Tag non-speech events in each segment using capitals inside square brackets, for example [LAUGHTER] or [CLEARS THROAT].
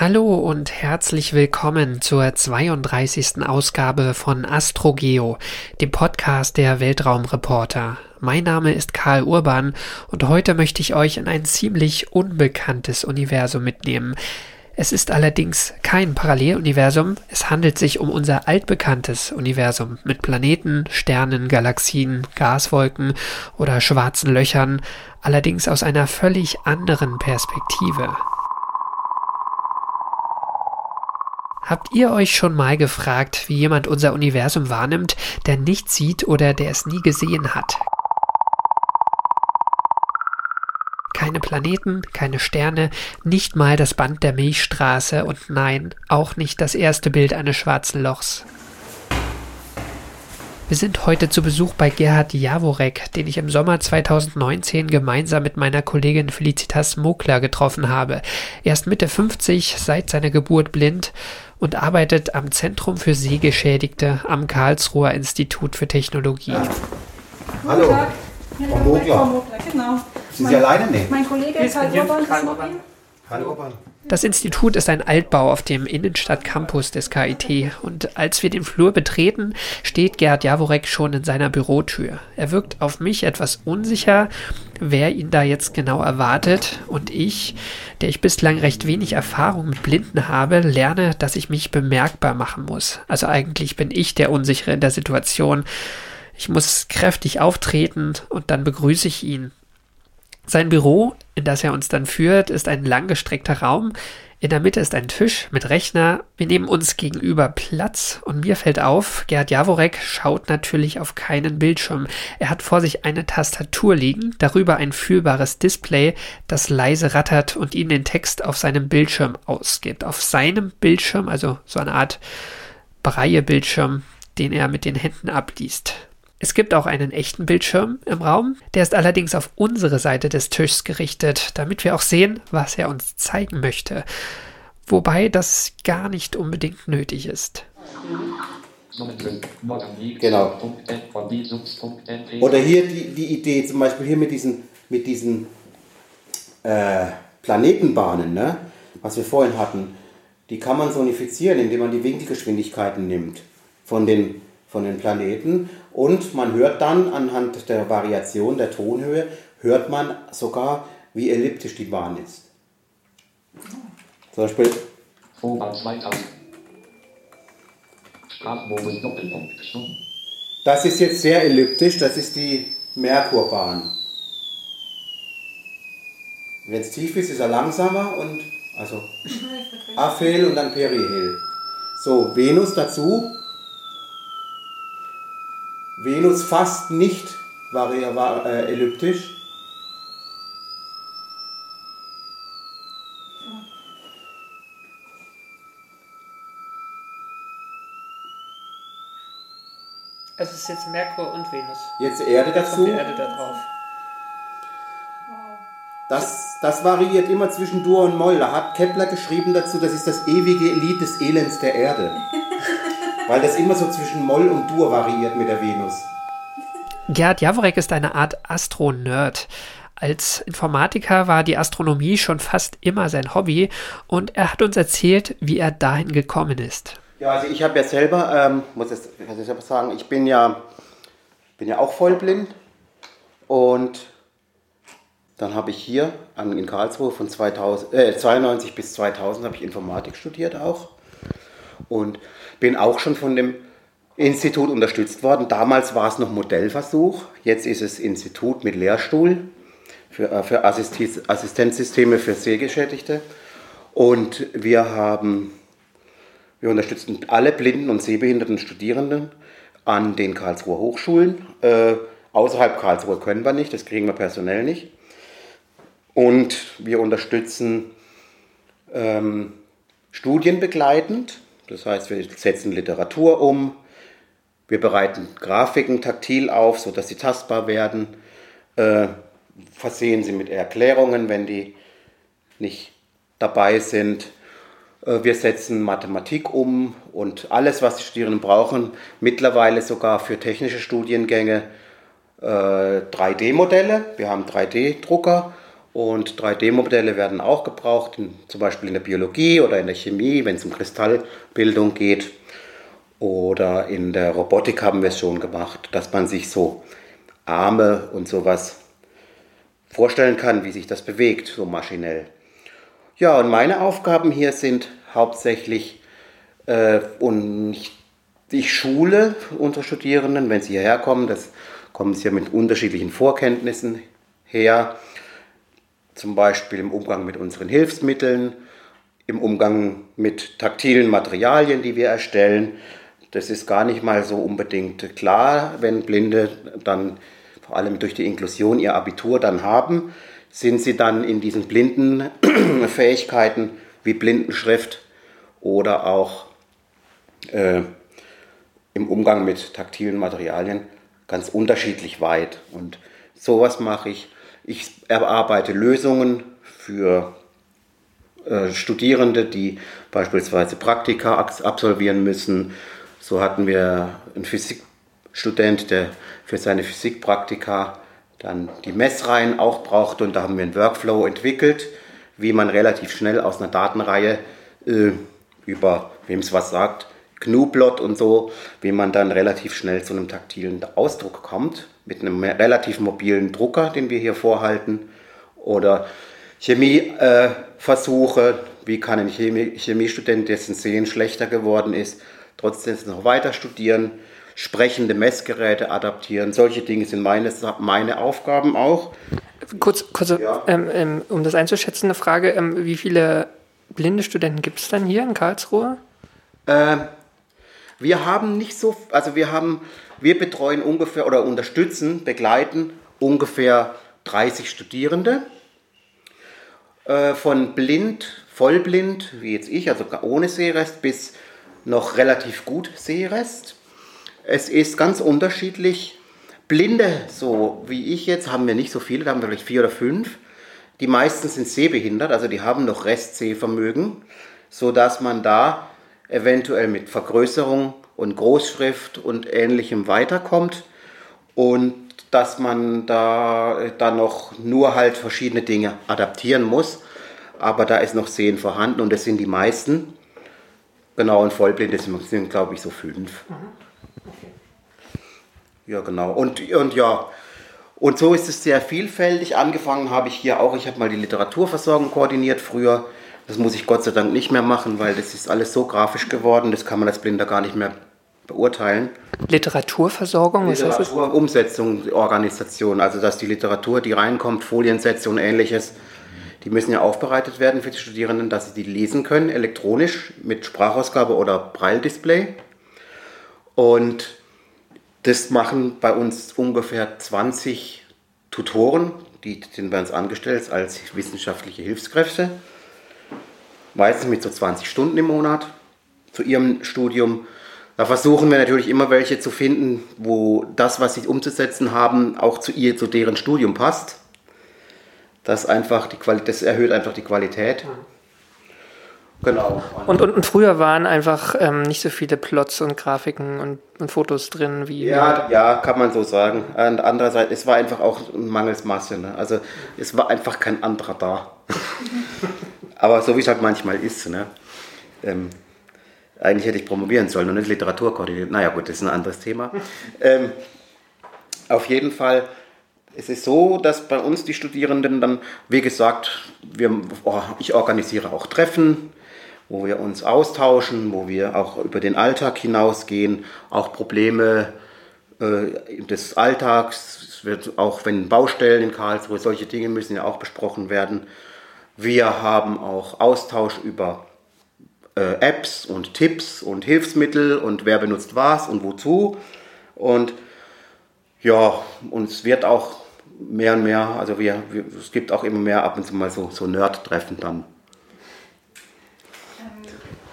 Hallo und herzlich willkommen zur 32. Ausgabe von AstroGeo, dem Podcast der Weltraumreporter. Mein Name ist Karl Urban und heute möchte ich euch in ein ziemlich unbekanntes Universum mitnehmen. Es ist allerdings kein Paralleluniversum, es handelt sich um unser altbekanntes Universum mit Planeten, Sternen, Galaxien, Gaswolken oder schwarzen Löchern, allerdings aus einer völlig anderen Perspektive. Habt ihr euch schon mal gefragt, wie jemand unser Universum wahrnimmt, der nichts sieht oder der es nie gesehen hat? Keine Planeten, keine Sterne, nicht mal das Band der Milchstraße und nein, auch nicht das erste Bild eines schwarzen Lochs. Wir sind heute zu Besuch bei Gerhard Jaworek, den ich im Sommer 2019 gemeinsam mit meiner Kollegin Felicitas Mokler getroffen habe. Er ist Mitte 50, seit seiner Geburt blind und arbeitet am Zentrum für Sehgeschädigte am Karlsruher Institut für Technologie. Ja. Hallo. Frau Mokler. Genau. Sind Sie alleine? Nee. Mein Kollege ist halt Urban. Hallo Urban. Das Institut ist ein Altbau auf dem Innenstadtcampus des KIT und als wir den Flur betreten, steht Gerd Jaworek schon in seiner Bürotür. Er wirkt auf mich etwas unsicher, wer ihn da jetzt genau erwartet und ich, der ich bislang recht wenig Erfahrung mit Blinden habe, lerne, dass ich mich bemerkbar machen muss. Also eigentlich bin ich der Unsichere in der Situation. Ich muss kräftig auftreten und dann begrüße ich ihn. Sein Büro, in das er uns dann führt, ist ein langgestreckter Raum. In der Mitte ist ein Tisch mit Rechner. Wir nehmen uns gegenüber Platz und mir fällt auf, Gerd Jaworek schaut natürlich auf keinen Bildschirm. Er hat vor sich eine Tastatur liegen, darüber ein fühlbares Display, das leise rattert und ihm den Text auf seinem Bildschirm ausgibt. Auf seinem Bildschirm, also so eine Art Breie-Bildschirm, den er mit den Händen abliest. Es gibt auch einen echten Bildschirm im Raum, der ist allerdings auf unsere Seite des Tischs gerichtet, damit wir auch sehen, was er uns zeigen möchte. Wobei das gar nicht unbedingt nötig ist. Genau. Oder hier die, die Idee, zum Beispiel hier mit diesen, mit diesen äh, Planetenbahnen, ne? was wir vorhin hatten, die kann man sonifizieren, indem man die Winkelgeschwindigkeiten nimmt von den von den Planeten und man hört dann anhand der Variation der Tonhöhe, hört man sogar, wie elliptisch die Bahn ist. Zum Beispiel. Das ist jetzt sehr elliptisch, das ist die Merkurbahn. Wenn es tief ist, ist er langsamer und also [LAUGHS] Aphel und dann Perihel. So, Venus dazu Venus fast nicht war, war äh, elliptisch. Es ist jetzt Merkur und Venus. Jetzt Erde dazu. Die Erde da drauf. Das, das variiert immer zwischen Dur und Moll. Da hat Kepler geschrieben dazu, das ist das ewige Lied des Elends der Erde. Weil das immer so zwischen Moll und Dur variiert mit der Venus. Gerd Jaworek ist eine Art Astro-Nerd. Als Informatiker war die Astronomie schon fast immer sein Hobby und er hat uns erzählt, wie er dahin gekommen ist. Ja, also ich habe ja selber, ähm, muss ich, muss ich selber sagen, ich bin ja, bin ja auch vollblind und dann habe ich hier in Karlsruhe von 2000, äh, 92 bis 2000 habe ich Informatik studiert auch und bin auch schon von dem Institut unterstützt worden. Damals war es noch Modellversuch, jetzt ist es Institut mit Lehrstuhl für, äh, für Assistenzsysteme für Sehgeschädigte. Und wir haben, wir unterstützen alle blinden und sehbehinderten Studierenden an den Karlsruher Hochschulen. Äh, außerhalb Karlsruhe können wir nicht, das kriegen wir personell nicht. Und wir unterstützen ähm, studienbegleitend das heißt, wir setzen Literatur um, wir bereiten Grafiken taktil auf, sodass sie tastbar werden, äh, versehen sie mit Erklärungen, wenn die nicht dabei sind. Äh, wir setzen Mathematik um und alles, was die Studierenden brauchen, mittlerweile sogar für technische Studiengänge äh, 3D-Modelle. Wir haben 3D-Drucker Und 3D-Modelle werden auch gebraucht, in, zum Beispiel in der Biologie oder in der Chemie, wenn es um Kristallbildung geht. Oder in der Robotik haben wir es schon gemacht, dass man sich so Arme und sowas vorstellen kann, wie sich das bewegt, so maschinell. Ja, und meine Aufgaben hier sind hauptsächlich, äh, und ich, ich schule unsere Studierenden, wenn sie hierher kommen, das kommen sie ja mit unterschiedlichen Vorkenntnissen her, zum Beispiel im Umgang mit unseren Hilfsmitteln, im Umgang mit taktilen Materialien, die wir erstellen. Das ist gar nicht mal so unbedingt klar, wenn Blinde dann vor allem durch die Inklusion ihr Abitur dann haben, sind sie dann in diesen blinden [CLEARS THROAT] Fähigkeiten wie Blindenschrift oder auch äh, im Umgang mit taktilen Materialien ganz unterschiedlich weit. Und sowas mache ich. Ich erarbeite Lösungen für äh, Studierende, die beispielsweise Praktika absolvieren müssen. So hatten wir einen Physikstudent, der für seine Physikpraktika dann die Messreihen auch brauchte und da haben wir einen Workflow entwickelt, wie man relativ schnell aus einer Datenreihe äh, über, wem es was sagt, GNU-Plot und so, wie man dann relativ schnell zu einem taktilen Ausdruck kommt, mit einem relativ mobilen Drucker, den wir hier vorhalten, oder Chemieversuche, äh, wie kann ein Chemie Chemiestudent, dessen Sehen schlechter geworden ist, trotzdem noch weiter studieren, sprechende Messgeräte adaptieren. Solche Dinge sind meine, meine Aufgaben auch. Kurz, kurz ja. ähm, ähm, um das einzuschätzen, eine Frage: ähm, Wie viele blinde Studenten gibt es denn hier in Karlsruhe? Äh, wir haben nicht so, also wir haben, wir betreuen ungefähr oder unterstützen, begleiten ungefähr 30 Studierende. Äh, von blind, vollblind, wie jetzt ich, also ohne Sehrest, bis noch relativ gut Sehrest. Es ist ganz unterschiedlich. Blinde, so wie ich jetzt, haben wir nicht so viele, da haben wir vielleicht vier oder fünf. Die meisten sind sehbehindert, also die haben noch Restsehvermögen, sodass man da eventuell mit Vergrößerung und Großschrift und ähnlichem weiterkommt und dass man da dann noch nur halt verschiedene Dinge adaptieren muss. Aber da ist noch Sehen vorhanden und das sind die meisten. Genau, und Vollblinde sind, sind glaube ich, so fünf. Ja, genau. Und, und ja, und so ist es sehr vielfältig. Angefangen habe ich hier auch, ich habe mal die Literaturversorgung koordiniert früher. Das muss ich Gott sei Dank nicht mehr machen, weil das ist alles so grafisch geworden, das kann man als Blinder gar nicht mehr beurteilen. Literaturversorgung, das? Literaturumsetzung, Organisation, also dass die Literatur, die reinkommt, Foliensätze und ähnliches, die müssen ja aufbereitet werden für die Studierenden, dass sie die lesen können, elektronisch mit Sprachausgabe oder Braille-Display. Und das machen bei uns ungefähr 20 Tutoren, die sind bei uns angestellt als wissenschaftliche Hilfskräfte, meistens mit so 20 Stunden im Monat zu ihrem Studium. Da versuchen wir natürlich immer welche zu finden, wo das, was sie umzusetzen haben, auch zu ihr, zu deren Studium passt. Das, einfach die Qualität, das erhöht einfach die Qualität. Genau. Und, und, und, früher waren einfach ähm, nicht so viele Plots und Grafiken und, und Fotos drin wie. Ja, ja, kann man so sagen. Und andererseits, es war einfach auch ein mangels Masse. Ne? Also es war einfach kein anderer da. [LAUGHS] Aber so wie es halt manchmal ist. Ne? Ähm, eigentlich hätte ich promovieren sollen und nicht Literatur koordiniert. Naja, gut, das ist ein anderes Thema. [LAUGHS] ähm, auf jeden Fall es ist so, dass bei uns die Studierenden dann, wie gesagt, wir, oh, ich organisiere auch Treffen wo wir uns austauschen, wo wir auch über den Alltag hinausgehen, auch Probleme äh, des Alltags, es wird auch wenn Baustellen in Karlsruhe, solche Dinge müssen ja auch besprochen werden. Wir haben auch Austausch über äh, Apps und Tipps und Hilfsmittel und wer benutzt was und wozu. Und ja, uns wird auch mehr und mehr, also wir, wir, es gibt auch immer mehr ab und zu mal so, so Nerd-Treffen dann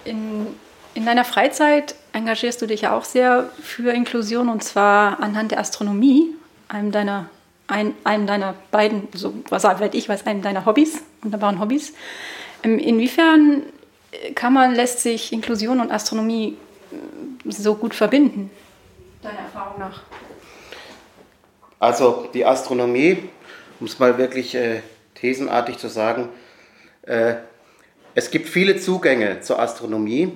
in, in deiner Freizeit engagierst du dich ja auch sehr für Inklusion und zwar anhand der Astronomie, einem deiner, ein, einem deiner beiden, so was weiß ich, was einem deiner Hobbys, wunderbaren Hobbys. Ähm, inwiefern kann man, lässt sich Inklusion und Astronomie äh, so gut verbinden, deiner Erfahrung nach? Also die Astronomie, um es mal wirklich äh, thesenartig zu sagen, äh, es gibt viele Zugänge zur Astronomie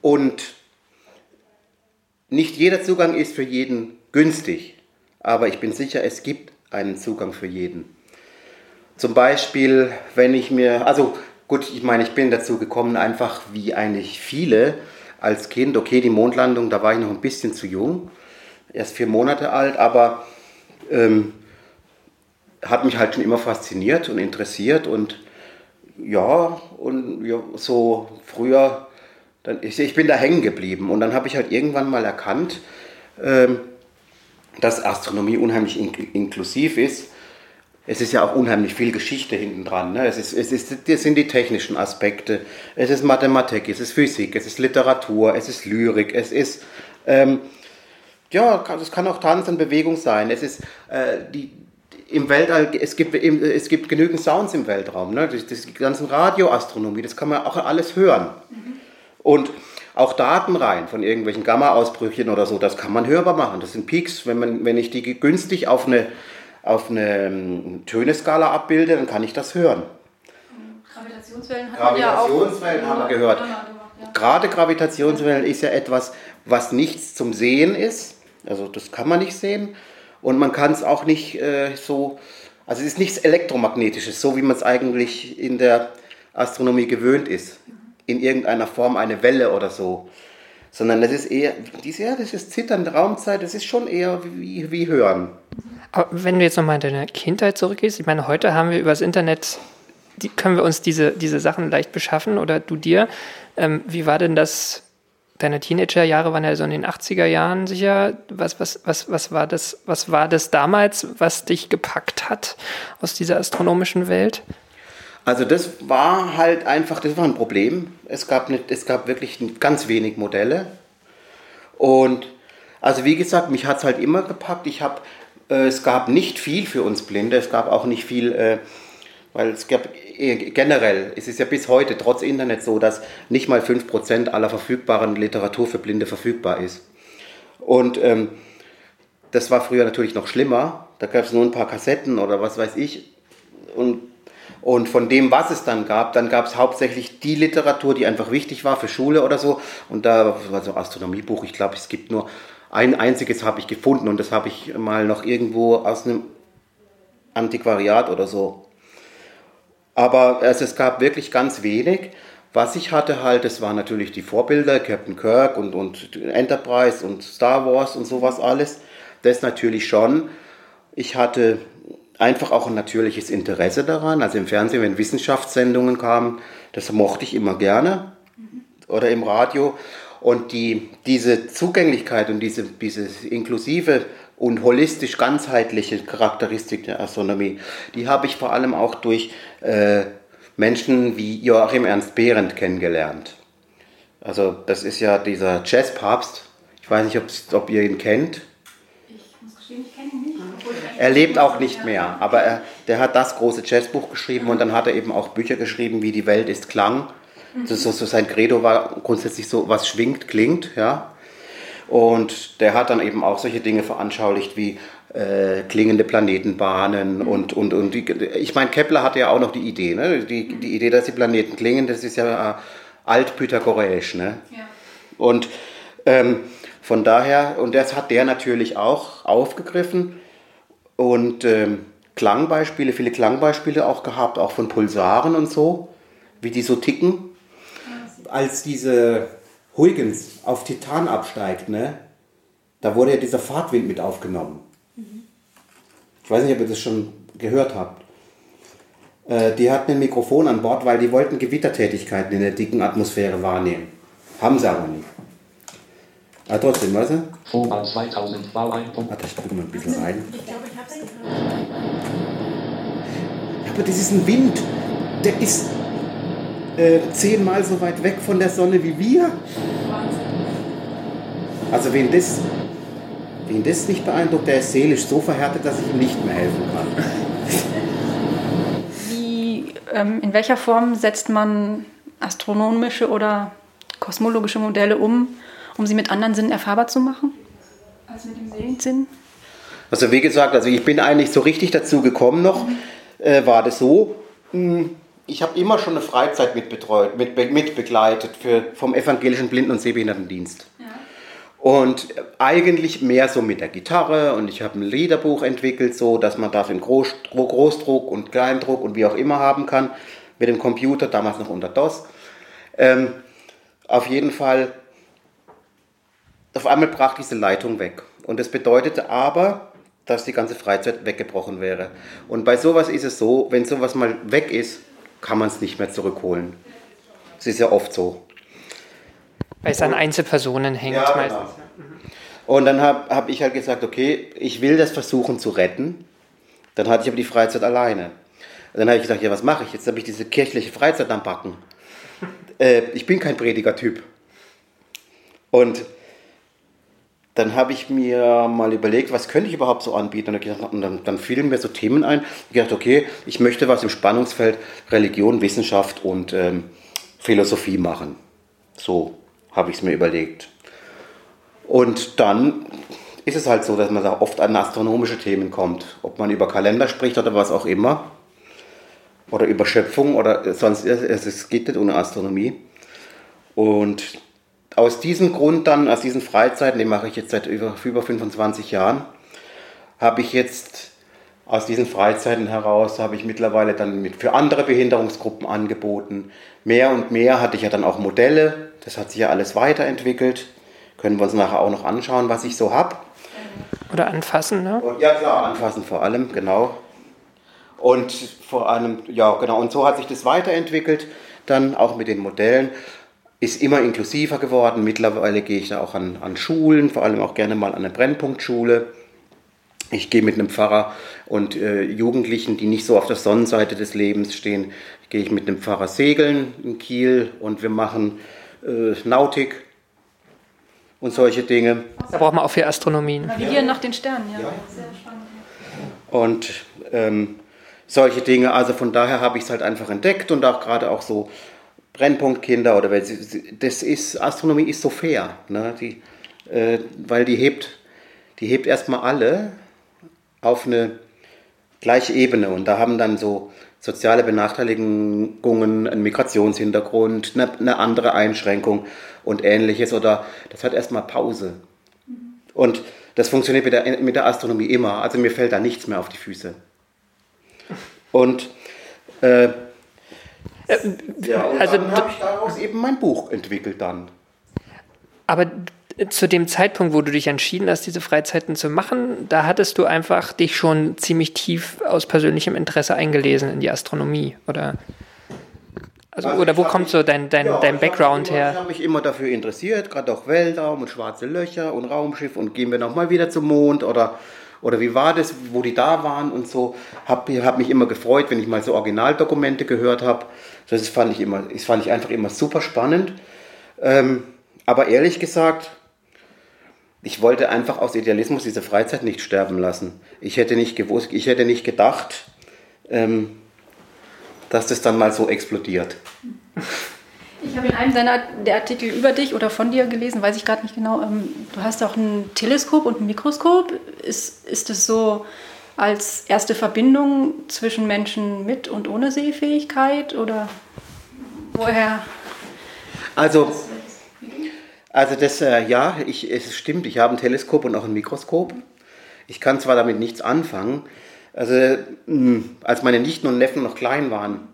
und nicht jeder Zugang ist für jeden günstig, aber ich bin sicher, es gibt einen Zugang für jeden. Zum Beispiel, wenn ich mir, also gut, ich meine, ich bin dazu gekommen, einfach wie eigentlich viele als Kind, okay, die Mondlandung, da war ich noch ein bisschen zu jung, erst vier Monate alt, aber ähm, hat mich halt schon immer fasziniert und interessiert und ja, und ja, so früher, dann, ich, ich bin da hängen geblieben und dann habe ich halt irgendwann mal erkannt, ähm, dass Astronomie unheimlich in, inklusiv ist. Es ist ja auch unheimlich viel Geschichte hinten dran. Ne? Es, ist, es, ist, es sind die technischen Aspekte, es ist Mathematik, es ist Physik, es ist Literatur, es ist Lyrik, es ist, ähm, ja, es kann auch Tanz und Bewegung sein. Es ist äh, die, im Weltall, es gibt, es gibt genügend Sounds im Weltraum, ne? das, das, die ganzen Radioastronomie, das kann man auch alles hören. Mhm. Und auch Daten rein von irgendwelchen Gamma-Ausbrüchen oder so, das kann man hörbar machen. Das sind Peaks. Wenn, man, wenn ich die günstig auf eine, auf eine ähm, Töneskala abbilde, dann kann ich das hören. Gravitationswellen, Gravitationswellen ja haben wir gehört. Gerade Gravitationswellen ist ja etwas, was nichts zum Sehen ist. Also das kann man nicht sehen. Und man kann es auch nicht äh, so, also es ist nichts Elektromagnetisches, so wie man es eigentlich in der Astronomie gewöhnt ist. In irgendeiner Form eine Welle oder so. Sondern das ist eher, diese, ja, das ist zitternde Raumzeit, das ist schon eher wie, wie Hören. Aber wenn du jetzt nochmal in deine Kindheit zurückgehst, ich meine, heute haben wir übers Internet, die, können wir uns diese, diese Sachen leicht beschaffen oder du dir. Ähm, wie war denn das deine Teenagerjahre waren ja so in den 80er Jahren sicher. Was, was, was, was, war das, was war das damals, was dich gepackt hat aus dieser astronomischen Welt? Also das war halt einfach, das war ein Problem. Es gab, nicht, es gab wirklich ganz wenig Modelle. Und also wie gesagt, mich hat es halt immer gepackt. Ich habe, äh, es gab nicht viel für uns Blinde. Es gab auch nicht viel, äh, weil es gab äh, generell, es ist ja bis heute trotz Internet so, dass nicht mal 5% aller verfügbaren Literatur für Blinde verfügbar ist. Und ähm, das war früher natürlich noch schlimmer. Da gab es nur ein paar Kassetten oder was weiß ich. Und, und von dem, was es dann gab, dann gab es hauptsächlich die Literatur, die einfach wichtig war für Schule oder so. Und da war so Astronomiebuch, ich glaube, es gibt nur ein einziges habe ich gefunden und das habe ich mal noch irgendwo aus einem Antiquariat oder so aber also es gab wirklich ganz wenig. Was ich hatte halt, das waren natürlich die Vorbilder, Captain Kirk und, und Enterprise und Star Wars und sowas alles. Das natürlich schon. Ich hatte einfach auch ein natürliches Interesse daran. Also im Fernsehen, wenn Wissenschaftssendungen kamen, das mochte ich immer gerne. Oder im Radio. Und die, diese Zugänglichkeit und diese, diese inklusive und holistisch ganzheitliche Charakteristik der Astronomie, die habe ich vor allem auch durch äh, Menschen wie Joachim Ernst Behrendt kennengelernt. Also das ist ja dieser Jazzpapst. Ich weiß nicht, ob ihr ihn kennt. Ich muss gestehen, ich kenne ihn nicht. Er lebt auch nicht mehr, aber er, der hat das große Jazzbuch geschrieben und dann hat er eben auch Bücher geschrieben, wie Die Welt ist Klang. Das so, so sein Credo war grundsätzlich so, was schwingt, klingt, ja. Und der hat dann eben auch solche Dinge veranschaulicht wie äh, klingende Planetenbahnen und, und, und die, ich meine, Kepler hatte ja auch noch die Idee, ne? die, die Idee, dass die Planeten klingen, das ist ja äh, altpythagoräisch. Ne? Ja. Und ähm, von daher, und das hat der natürlich auch aufgegriffen und ähm, Klangbeispiele, viele Klangbeispiele auch gehabt, auch von Pulsaren und so, wie die so ticken. Als diese Huygens auf Titan absteigt, ne? Da wurde ja dieser Fahrtwind mit aufgenommen. Mhm. Ich weiß nicht, ob ihr das schon gehört habt. Äh, die hatten ein Mikrofon an Bord, weil die wollten Gewittertätigkeiten in der dicken Atmosphäre wahrnehmen. Haben sie aber nicht. Aber trotzdem, weißt du? Vorbau 2000 Warte, ich gucke mal ein bisschen rein. Ich glaube, Ja, aber das ist ein Wind. Der ist äh, zehnmal so weit weg von der Sonne wie wir. Also wen das, wen das nicht beeindruckt, der ist seelisch so verhärtet, dass ich ihm nicht mehr helfen kann. Wie, ähm, in welcher Form setzt man astronomische oder kosmologische Modelle um, um sie mit anderen Sinnen erfahrbar zu machen? Als mit dem Sehensinn? Also wie gesagt, also ich bin eigentlich so richtig dazu gekommen noch, mhm. Äh, war das so, mh, hm, ich habe immer schon eine Freizeit mitbetreut, mit, mitbegleitet für, vom Evangelischen Blinden- und Sehbehindertendienst. Ja. Und eigentlich mehr so mit der Gitarre und ich habe ein Liederbuch entwickelt, so dass man das in Groß, Großdruck und Kleindruck und wie auch immer haben kann, mit dem Computer, damals noch unter DOS. Ähm, auf jeden Fall, auf einmal brach diese Leitung weg. Und das bedeutete aber, dass die ganze Freizeit weggebrochen wäre. Und bei sowas ist es so, wenn sowas mal weg ist, kann man es nicht mehr zurückholen. Es ist ja oft so. Weil es an Einzelpersonen hängt ja, genau. meistens. Und dann habe hab ich halt gesagt, okay, ich will das versuchen zu retten. Dann hatte ich aber die Freizeit alleine. Und dann habe ich gesagt, ja, was mache ich? Jetzt habe ich diese kirchliche Freizeit am Backen. Äh, ich bin kein Predigertyp. Und dann habe ich mir mal überlegt, was könnte ich überhaupt so anbieten. Und dann, dann fielen mir so Themen ein. Ich dachte, okay, ich möchte was im Spannungsfeld Religion, Wissenschaft und ähm, Philosophie machen. So habe ich es mir überlegt. Und dann ist es halt so, dass man da oft an astronomische Themen kommt. Ob man über Kalender spricht oder was auch immer. Oder über Schöpfung oder sonst, es geht nicht ohne Astronomie. Und aus diesem Grund dann, aus diesen Freizeiten, die mache ich jetzt seit über, über 25 Jahren, habe ich jetzt aus diesen Freizeiten heraus, habe ich mittlerweile dann mit, für andere Behinderungsgruppen angeboten. Mehr und mehr hatte ich ja dann auch Modelle, das hat sich ja alles weiterentwickelt. Können wir uns nachher auch noch anschauen, was ich so habe. Oder anfassen, ne? Und, ja klar, anfassen vor allem, genau. Und vor allem, ja genau, und so hat sich das weiterentwickelt, dann auch mit den Modellen ist immer inklusiver geworden. Mittlerweile gehe ich da auch an, an Schulen, vor allem auch gerne mal an eine Brennpunktschule. Ich gehe mit einem Pfarrer und äh, Jugendlichen, die nicht so auf der Sonnenseite des Lebens stehen, gehe ich mit einem Pfarrer segeln in Kiel und wir machen äh, Nautik und solche Dinge. Da braucht man auch viel Astronomie. Navigieren nach den Sternen, ja. ja. Sehr spannend. Und ähm, solche Dinge, also von daher habe ich es halt einfach entdeckt und auch gerade auch so Brennpunktkinder oder weil sie, das ist, Astronomie ist so fair, ne? die, äh, weil die hebt, die hebt erstmal alle auf eine gleiche Ebene und da haben dann so soziale Benachteiligungen, einen Migrationshintergrund, eine, eine andere Einschränkung und ähnliches oder das hat erstmal Pause. Und das funktioniert mit der, mit der Astronomie immer, also mir fällt da nichts mehr auf die Füße. Und äh, ja, und also, dann habe ich daraus eben mein Buch entwickelt dann. Aber zu dem Zeitpunkt, wo du dich entschieden hast, diese Freizeiten zu machen, da hattest du einfach dich schon ziemlich tief aus persönlichem Interesse eingelesen in die Astronomie, oder? Also, also oder wo kommt mich, so dein, dein, ja, dein Background immer, her? Ich habe mich immer dafür interessiert, gerade auch Weltraum und schwarze Löcher und Raumschiff und gehen wir nochmal wieder zum Mond oder oder wie war das, wo die da waren und so. Habe hab mich immer gefreut, wenn ich mal so Originaldokumente gehört habe. Das fand ich, immer, das fand ich einfach immer super spannend. Ähm, aber ehrlich gesagt, ich wollte einfach aus Idealismus diese Freizeit nicht sterben lassen. Ich hätte nicht gewusst, ich hätte nicht gedacht, ähm, dass das dann mal so explodiert. Ich habe in einem deiner der Artikel über dich oder von dir gelesen, weiß ich gerade nicht genau. Ähm, du hast auch ein Teleskop und ein Mikroskop. Ist, ist es so als erste Verbindung zwischen Menschen mit und ohne Sehfähigkeit oder woher? Also, also das, äh, ja, ich, es stimmt, ich habe ein Teleskop und auch ein Mikroskop. Ich kann zwar damit nichts anfangen. Also, hm, als meine Nichten und Neffen noch klein waren,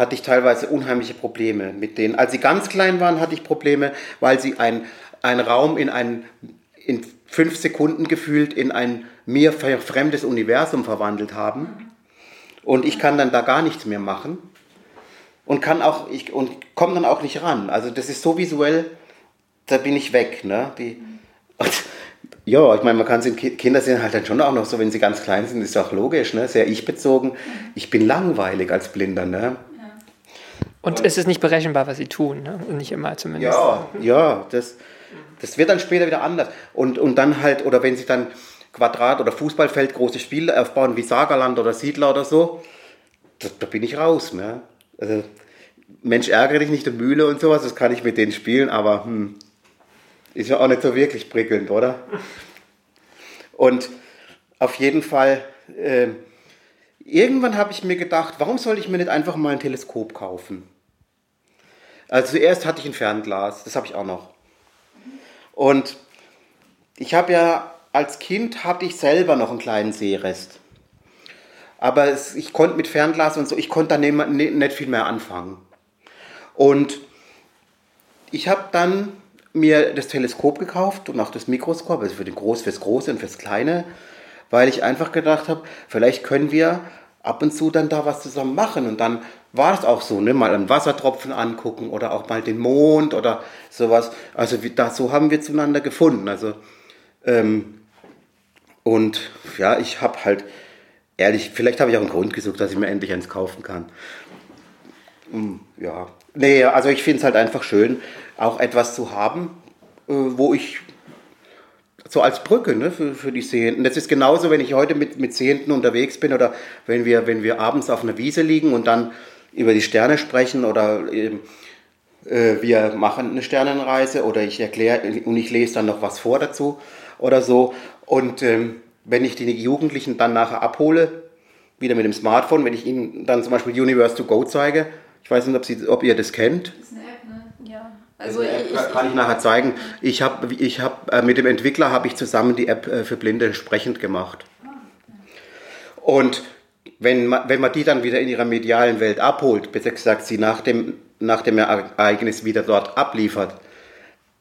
hatte ich teilweise unheimliche Probleme mit denen. Als sie ganz klein waren, hatte ich Probleme, weil sie einen Raum in ein, in fünf Sekunden gefühlt in ein mir fremdes Universum verwandelt haben. Und ich kann dann da gar nichts mehr machen. Und kann auch, ich, und komme dann auch nicht ran. Also das ist so visuell, da bin ich weg. Ne? Die, und, ja, ich meine, man kann sind, Kinder sind halt dann schon auch noch so, wenn sie ganz klein sind, ist auch logisch, ne? sehr ich-bezogen. Ich bin langweilig als Blinder. Ne? Und es ist nicht berechenbar, was sie tun, ne? nicht immer zumindest. Ja, ja, das, das wird dann später wieder anders. Und, und dann halt, oder wenn sie dann Quadrat- oder Fußballfeld große Spiele aufbauen, wie Sagerland oder Siedler oder so, da, da bin ich raus. Ne? Also, Mensch, ärgere dich nicht um Mühle und sowas, das kann ich mit denen spielen, aber hm, ist ja auch nicht so wirklich prickelnd, oder? [LAUGHS] Und auf jeden Fall, äh, irgendwann habe ich mir gedacht, warum soll ich mir nicht einfach mal ein Teleskop kaufen? Also zuerst hatte ich ein Fernglas, das habe ich auch noch. Und ich habe ja als Kind hatte ich selber noch einen kleinen Sehrest. Aber es, ich konnte mit Fernglas und so, ich konnte da nicht, nicht viel mehr anfangen. Und ich habe dann mir das Teleskop gekauft und auch das Mikroskop, also für den Groß, fürs Große und fürs Kleine, weil ich einfach gedacht habe, vielleicht können wir ab und zu dann da was zusammen machen. Und dann war es auch so, ne? mal einen Wassertropfen angucken oder auch mal den Mond oder sowas. Also wie, da, so haben wir zueinander gefunden. Also, ähm, und ja, ich habe halt, ehrlich, vielleicht habe ich auch einen Grund gesucht, dass ich mir endlich eins kaufen kann. Hm, ja, nee, also ich finde es halt einfach schön, auch etwas zu haben, äh, wo ich so als Brücke ne, für, für die Sehenden. Das ist genauso, wenn ich heute mit, mit Sehenden unterwegs bin oder wenn wir, wenn wir abends auf einer Wiese liegen und dann über die Sterne sprechen oder äh, wir machen eine Sternenreise oder ich erkläre und ich lese dann noch was vor dazu oder so. Und ähm, wenn ich die Jugendlichen dann nachher abhole, wieder mit dem Smartphone, wenn ich ihnen dann zum Beispiel Universe to Go zeige, ich weiß nicht, ob, sie, ob ihr das kennt. Das ist eine App, Ja. Also ich, kann ich nachher zeigen. Ich habe ich hab, äh, mit dem Entwickler habe ich zusammen die App äh, für Blinde sprechend gemacht. Und wenn man, wenn man die dann wieder in ihrer medialen Welt abholt, besser gesagt sie nach dem, nach dem Ereignis wieder dort abliefert,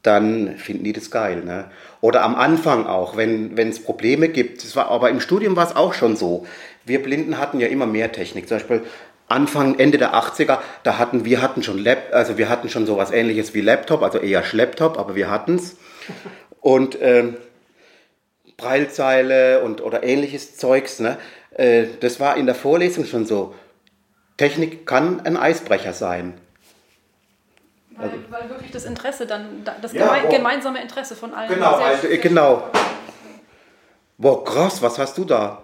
dann finden die das geil. Ne? Oder am Anfang auch, wenn es Probleme gibt. Das war, aber im Studium war es auch schon so. Wir Blinden hatten ja immer mehr Technik. Zum Beispiel Anfang, Ende der 80er, da hatten wir hatten schon Lab, also wir hatten schon sowas ähnliches wie Laptop, also eher Schlepptop, aber wir hatten es. [LAUGHS] Und ähm, Breilzeile und oder ähnliches Zeugs, ne? Äh, das war in der Vorlesung schon so. Technik kann ein Eisbrecher sein. Weil, weil wirklich das Interesse dann, das ja, geme oh. gemeinsame Interesse von allen. Genau, also, genau. Boah, krass, was hast du da?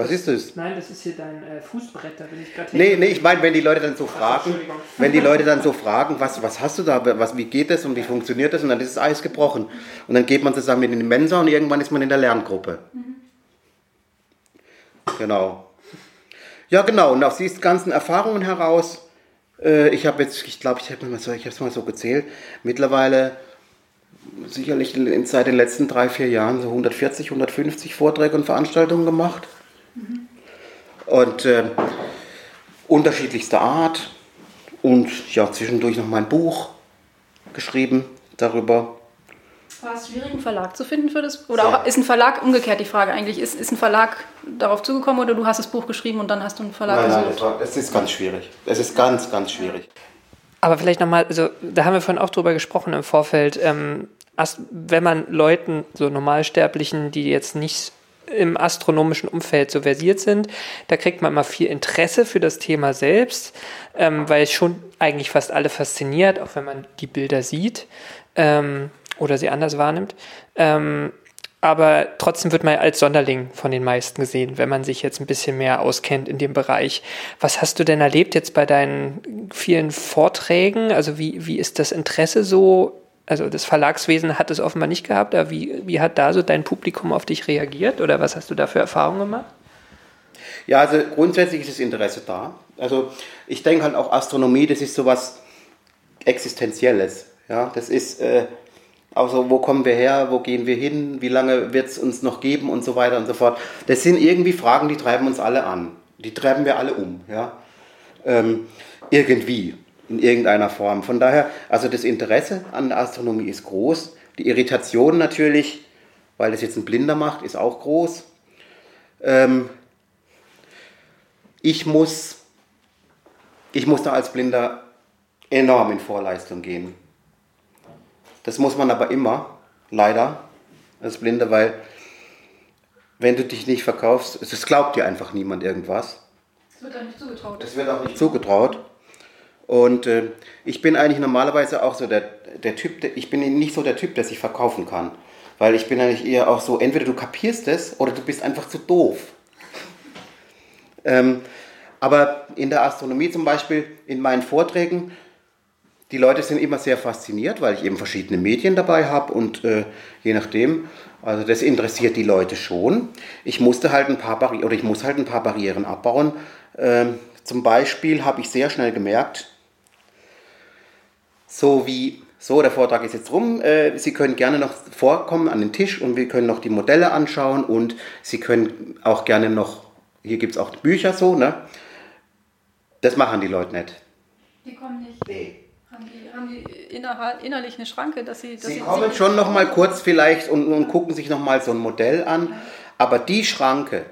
Was ist das? Nein, das ist hier dein äh, Fußbrett, da bin ich gerade Nee, nee, ich meine, wenn die Leute dann so fragen, wenn die Leute dann so [LAUGHS] fragen, was, was hast du da, was, wie geht das und wie funktioniert das und dann ist das Eis gebrochen. Und dann geht man zusammen in die Mensa und irgendwann ist man in der Lerngruppe. Mhm. Genau. Ja, genau, und aus diesen ganzen Erfahrungen heraus, äh, ich habe jetzt, ich glaube, ich habe es mal so gezählt, mittlerweile sicherlich seit den letzten drei, vier Jahren so 140, 150 Vorträge und Veranstaltungen gemacht. Mhm. Und äh, unterschiedlichster Art. Und ja, zwischendurch noch mein Buch geschrieben darüber. War es schwierig, einen Verlag zu finden für das? Oder auch, ist ein Verlag, umgekehrt die Frage eigentlich, ist, ist ein Verlag darauf zugekommen oder du hast das Buch geschrieben und dann hast du einen Verlag nein, gesucht? Nein, es ist ganz schwierig. Es ist ganz, ganz schwierig. Aber vielleicht nochmal, also da haben wir vorhin auch drüber gesprochen im Vorfeld, ähm, wenn man Leuten, so Normalsterblichen, die jetzt nicht im astronomischen Umfeld so versiert sind. Da kriegt man mal viel Interesse für das Thema selbst, ähm, weil es schon eigentlich fast alle fasziniert, auch wenn man die Bilder sieht ähm, oder sie anders wahrnimmt. Ähm, aber trotzdem wird man als Sonderling von den meisten gesehen, wenn man sich jetzt ein bisschen mehr auskennt in dem Bereich. Was hast du denn erlebt jetzt bei deinen vielen Vorträgen? Also wie, wie ist das Interesse so also das Verlagswesen hat es offenbar nicht gehabt, aber wie, wie hat da so dein Publikum auf dich reagiert oder was hast du da für Erfahrungen gemacht? Ja, also grundsätzlich ist das Interesse da. Also ich denke halt auch Astronomie, das ist sowas Existenzielles. Ja, das ist äh, also wo kommen wir her, wo gehen wir hin, wie lange wird es uns noch geben und so weiter und so fort. Das sind irgendwie Fragen, die treiben uns alle an. Die treiben wir alle um. Ja? Ähm, irgendwie in irgendeiner Form. Von daher, also das Interesse an Astronomie ist groß. Die Irritation natürlich, weil das jetzt ein Blinder macht, ist auch groß. Ähm, ich, muss, ich muss da als Blinder enorm in Vorleistung gehen. Das muss man aber immer, leider, als Blinder, weil wenn du dich nicht verkaufst, es glaubt dir einfach niemand irgendwas. Das wird auch nicht zugetraut. Das wird auch nicht zugetraut. Und äh, ich bin eigentlich normalerweise auch so der, der Typ, der, ich bin nicht so der Typ, der sich verkaufen kann. Weil ich bin eigentlich eher auch so, entweder du kapierst es oder du bist einfach zu doof. ähm, aber in der Astronomie zum Beispiel, in meinen Vorträgen, die Leute sind immer sehr fasziniert, weil ich eben verschiedene Medien dabei habe und äh, je nachdem, also das interessiert die Leute schon. Ich musste halt ein paar Barri oder ich muss halt ein paar Barrieren abbauen. Ähm, zum Beispiel habe ich sehr schnell gemerkt, so wie so, der Vortrag ist jetzt rum. Äh, Sie können gerne noch vorkommen an den Tisch und wir können noch die Modelle anschauen und Sie können auch gerne noch, hier gibt es auch Bücher so, ne? Das machen die Leute nicht. Die kommen nicht. Nee. Haben die, haben die inner, innerlich eine Schranke, dass sie. Dass sie, sie kommen schon noch mal kurz vielleicht und, und gucken sich noch mal so ein Modell an. Aber die Schranke,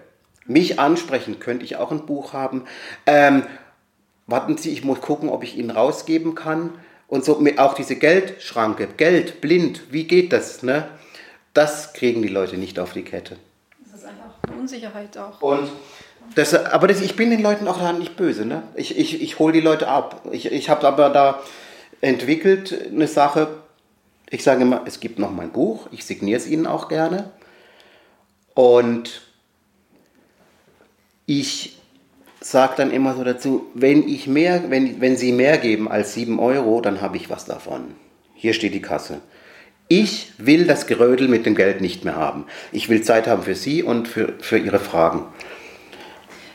mich ansprechen, könnte ich auch ein Buch haben. Ähm, warten Sie, ich muss gucken, ob ich Ihnen rausgeben kann. Und so auch diese Geldschranke, Geld, blind, wie geht das? Ne? Das kriegen die Leute nicht auf die Kette. Das ist einfach eine Unsicherheit auch. Und das, aber das, ich bin den Leuten auch da nicht böse. Ne? Ich, ich, ich hole die Leute ab. Ich, ich habe aber da entwickelt eine Sache. Ich sage immer, es gibt noch mein Buch. Ich signiere es ihnen auch gerne. Und ich sage dann immer so dazu, wenn, ich mehr, wenn, wenn Sie mehr geben als 7 Euro, dann habe ich was davon. Hier steht die Kasse. Ich will das Gerödel mit dem Geld nicht mehr haben. Ich will Zeit haben für Sie und für, für Ihre Fragen.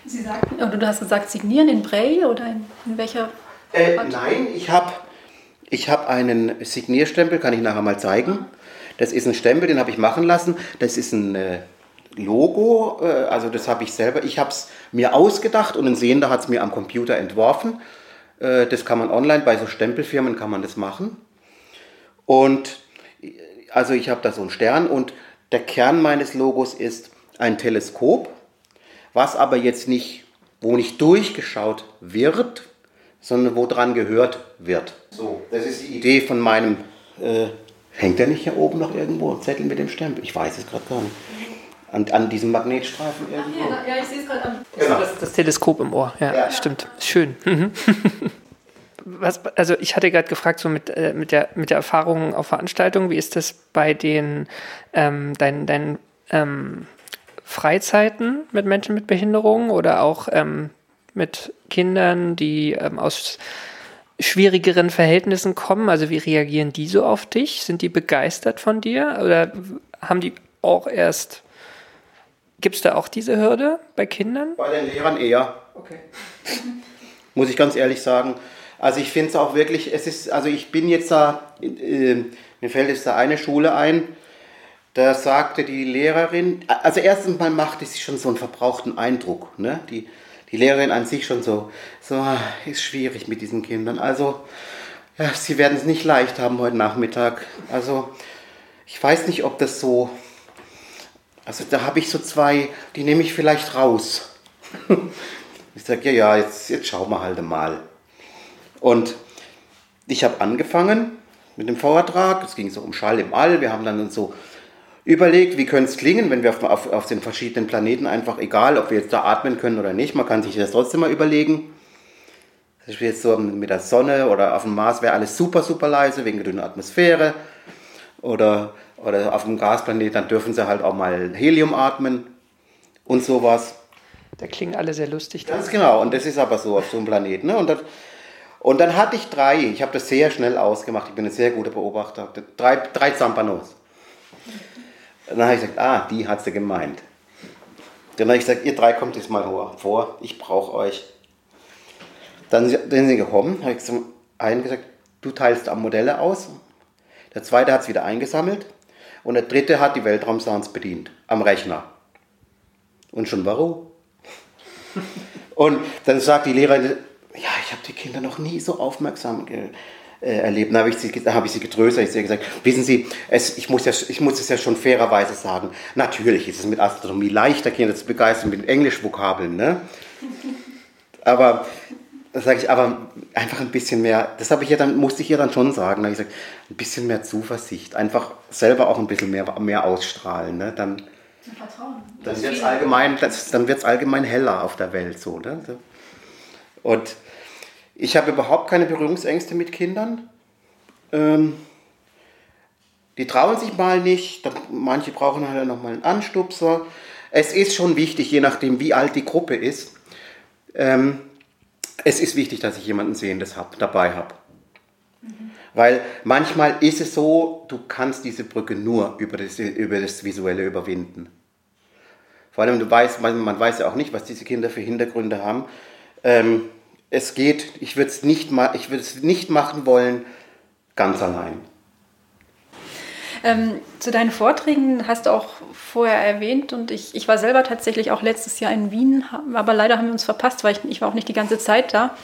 Sie sagten, oder du hast gesagt, signieren in Braille oder in, in welcher? Äh, nein, ich habe ich hab einen Signierstempel, kann ich nachher mal zeigen. Das ist ein Stempel, den habe ich machen lassen. Das ist ein äh, Logo, äh, also das habe ich selber, ich habe es mir ausgedacht und ein Sehender hat es mir am Computer entworfen. Äh, das kann man online, bei so Stempelfirmen kann man das machen. Und also ich habe da so einen Stern und der Kern meines Logos ist ein Teleskop, was aber jetzt nicht, wo nicht durchgeschaut wird, sondern wo dran gehört wird. So, das ist die Idee von meinem, äh, hängt der nicht hier oben noch irgendwo, ein Zettel mit dem Stempel? Ich weiß es gerade gar nicht an, an diesem Magnetstreifen irgendwo. Ach, ja, ja, ich sehe es gerade am. Genau. Das, das, Teleskop im Ohr, ja, ja. stimmt. Schön. Mhm. [LAUGHS] Was, also ich hatte gerade gefragt, so mit, äh, mit, der, mit der Erfahrung auf Veranstaltungen, wie ist das bei den ähm, deinen, deinen ähm, Freizeiten mit Menschen mit Behinderungen oder auch ähm, mit Kindern, die ähm, aus schwierigeren Verhältnissen kommen? Also wie reagieren die so auf dich? Sind die begeistert von dir oder haben die auch erst Gibt es da auch diese Hürde bei Kindern? Bei den Lehrern eher. Okay. [LAUGHS] Muss ich ganz ehrlich sagen. Also ich finde es auch wirklich, es ist, also ich bin jetzt da, äh, mir fällt jetzt da eine Schule ein, da sagte die Lehrerin, also erstens mal macht es schon so einen verbrauchten Eindruck. Ne? Die, die Lehrerin an sich schon so, so ah, ist schwierig mit diesen Kindern. Also ja, sie werden es nicht leicht haben heute Nachmittag. Also ich weiß nicht, ob das so also da habe ich so zwei, die nehme ich vielleicht raus. [LAUGHS] ich sage, ja, ja, jetzt, jetzt schauen wir halt mal. Und ich habe angefangen mit dem Vortrag, es ging so um Schall im All, wir haben dann so überlegt, wie könnte es klingen, wenn wir auf, auf, auf, den verschiedenen Planeten einfach, egal ob wir jetzt da atmen können oder nicht, man kann sich das trotzdem mal überlegen. Das ist jetzt so mit der Sonne oder auf dem Mars wäre alles super, super leise wegen der dünnen Atmosphäre. Oder oder auf dem Gasplanet, dann dürfen sie halt auch mal Helium atmen und sowas. Da klingen alle sehr lustig. Ganz genau, und das ist aber so auf so einem Planeten. Ne? Und, das, und dann hatte ich drei, ich habe das sehr schnell ausgemacht, ich bin ein sehr guter Beobachter, drei, drei Zampanos. Dann habe ich gesagt, ah, die hat sie gemeint. Dann habe ich gesagt, ihr drei kommt jetzt mal vor, ich brauche euch. Dann sind sie gekommen, habe ich zum einen gesagt, du teilst am Modelle aus. Der zweite hat es wieder eingesammelt. Und der dritte hat die Weltraumsounds bedient am Rechner. Und schon warum? [LAUGHS] und dann sagt die Lehrerin, ja, ich habe die Kinder noch nie so aufmerksam äh, erlebt. Dann habe ich, sie, hab ich sie getröstet, ich habe gesagt, wissen Sie, es, ich, muss ja, ich muss es ja schon fairerweise sagen, natürlich ist es mit Astronomie leichter, Kinder zu begeistern mit Englischvokabeln. Ne? [LAUGHS] Aber sage ich aber einfach ein bisschen mehr, das habe ich ja dann, musste ich ihr dann schon sagen, da habe ich gesagt, ein bisschen mehr Zuversicht, einfach selber auch ein bisschen mehr, mehr ausstrahlen, ne? dann, Vertrauen. dann wird es allgemein, allgemein heller auf der Welt so. Ne? Und ich habe überhaupt keine Berührungsängste mit Kindern. Ähm, die trauen sich mal nicht, manche brauchen halt noch mal einen Anstupser. Es ist schon wichtig, je nachdem wie alt die Gruppe ist, ähm, es ist wichtig, dass ich jemanden Sehendes hab, dabei habe. Mhm. Weil manchmal ist es so, du kannst diese Brücke nur über das, über das Visuelle überwinden. Vor allem, du weißt, man, man weiß ja auch nicht, was diese Kinder für Hintergründe haben. Ähm, es geht, ich würde es nicht, nicht machen wollen, ganz allein. Ähm, zu deinen Vorträgen hast du auch vorher erwähnt und ich, ich war selber tatsächlich auch letztes Jahr in Wien, aber leider haben wir uns verpasst, weil ich, ich war auch nicht die ganze Zeit da.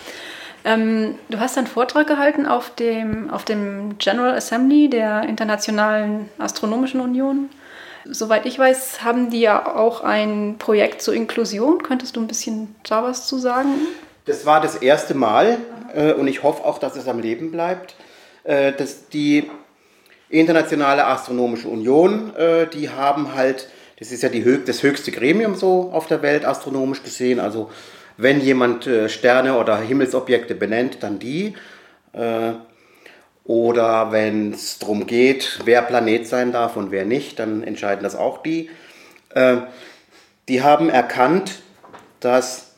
Ähm, du hast einen Vortrag gehalten auf dem, auf dem General Assembly der Internationalen Astronomischen Union. Soweit ich weiß, haben die ja auch ein Projekt zur Inklusion. Könntest du ein bisschen da was zu sagen? Das war das erste Mal äh, und ich hoffe auch, dass es am Leben bleibt. Äh, dass die Internationale Astronomische Union, äh, die haben halt, das ist ja die, das höchste Gremium so auf der Welt astronomisch gesehen, also wenn jemand äh, Sterne oder Himmelsobjekte benennt, dann die. Äh, oder wenn es darum geht, wer Planet sein darf und wer nicht, dann entscheiden das auch die. Äh, die haben erkannt, dass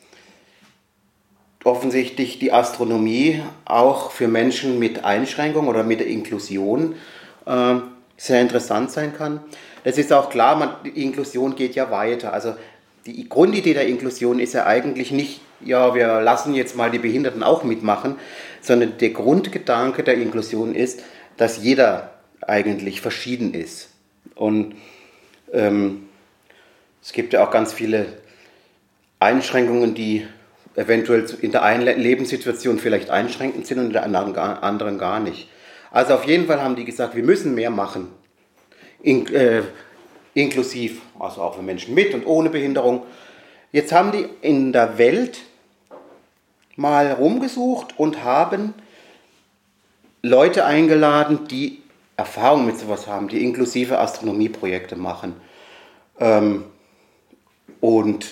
offensichtlich die Astronomie auch für Menschen mit Einschränkung oder mit der Inklusion äh, sehr interessant sein kann. Es ist auch klar, man, die Inklusion geht ja weiter. Also die Grundidee der Inklusion ist ja eigentlich nicht, ja, wir lassen jetzt mal die Behinderten auch mitmachen, sondern der Grundgedanke der Inklusion ist, dass jeder eigentlich verschieden ist. Und ähm, es gibt ja auch ganz viele Einschränkungen, die eventuell in der einen Lebenssituation vielleicht einschränkend sind und in der anderen gar nicht. Also auf jeden Fall haben die gesagt, wir müssen mehr machen. In, äh, inklusiv, also auch für Menschen mit und ohne Behinderung. Jetzt haben die in der Welt mal rumgesucht und haben Leute eingeladen, die Erfahrung mit sowas haben, die inklusive Astronomieprojekte machen. Ähm, und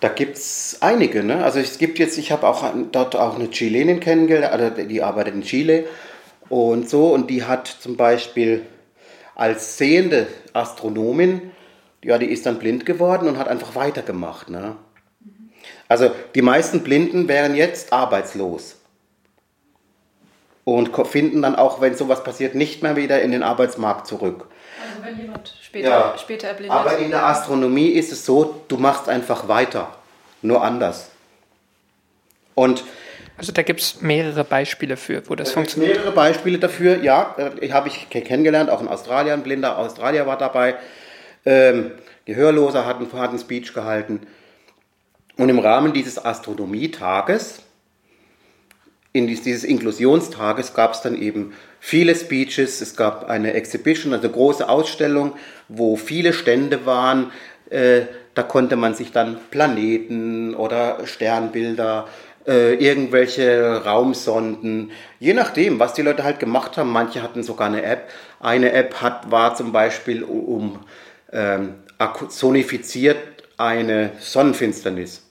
da gibt es einige. Ne? Also es gibt jetzt, ich habe auch dort auch eine Chilenin kennengelernt, die arbeitet in Chile und so. Und die hat zum Beispiel als sehende Astronomin, ja, die ist dann blind geworden und hat einfach weitergemacht. Ne? Also die meisten Blinden wären jetzt arbeitslos und finden dann auch, wenn sowas passiert, nicht mehr wieder in den Arbeitsmarkt zurück. Also wenn jemand später, ja, später erblindet. Aber in der Astronomie ist es so, du machst einfach weiter, nur anders. Und also da gibt es mehrere Beispiele für, wo das da funktioniert. Mehrere Beispiele dafür, ja, äh, habe ich kennengelernt, auch in Australien, blinder Australier war dabei. Ähm, Gehörloser hat einen, Speech gehalten. Und im Rahmen dieses Astronomietages, in dieses Inklusionstages, gab es dann eben viele Speeches. Es gab eine Exhibition, also eine große Ausstellung, wo viele Stände waren. Äh, da konnte man sich dann Planeten oder Sternbilder äh, irgendwelche Raumsonden, je nachdem, was die Leute halt gemacht haben. Manche hatten sogar eine App. Eine App hat, war zum Beispiel um ähm, sonifiziert eine Sonnenfinsternis.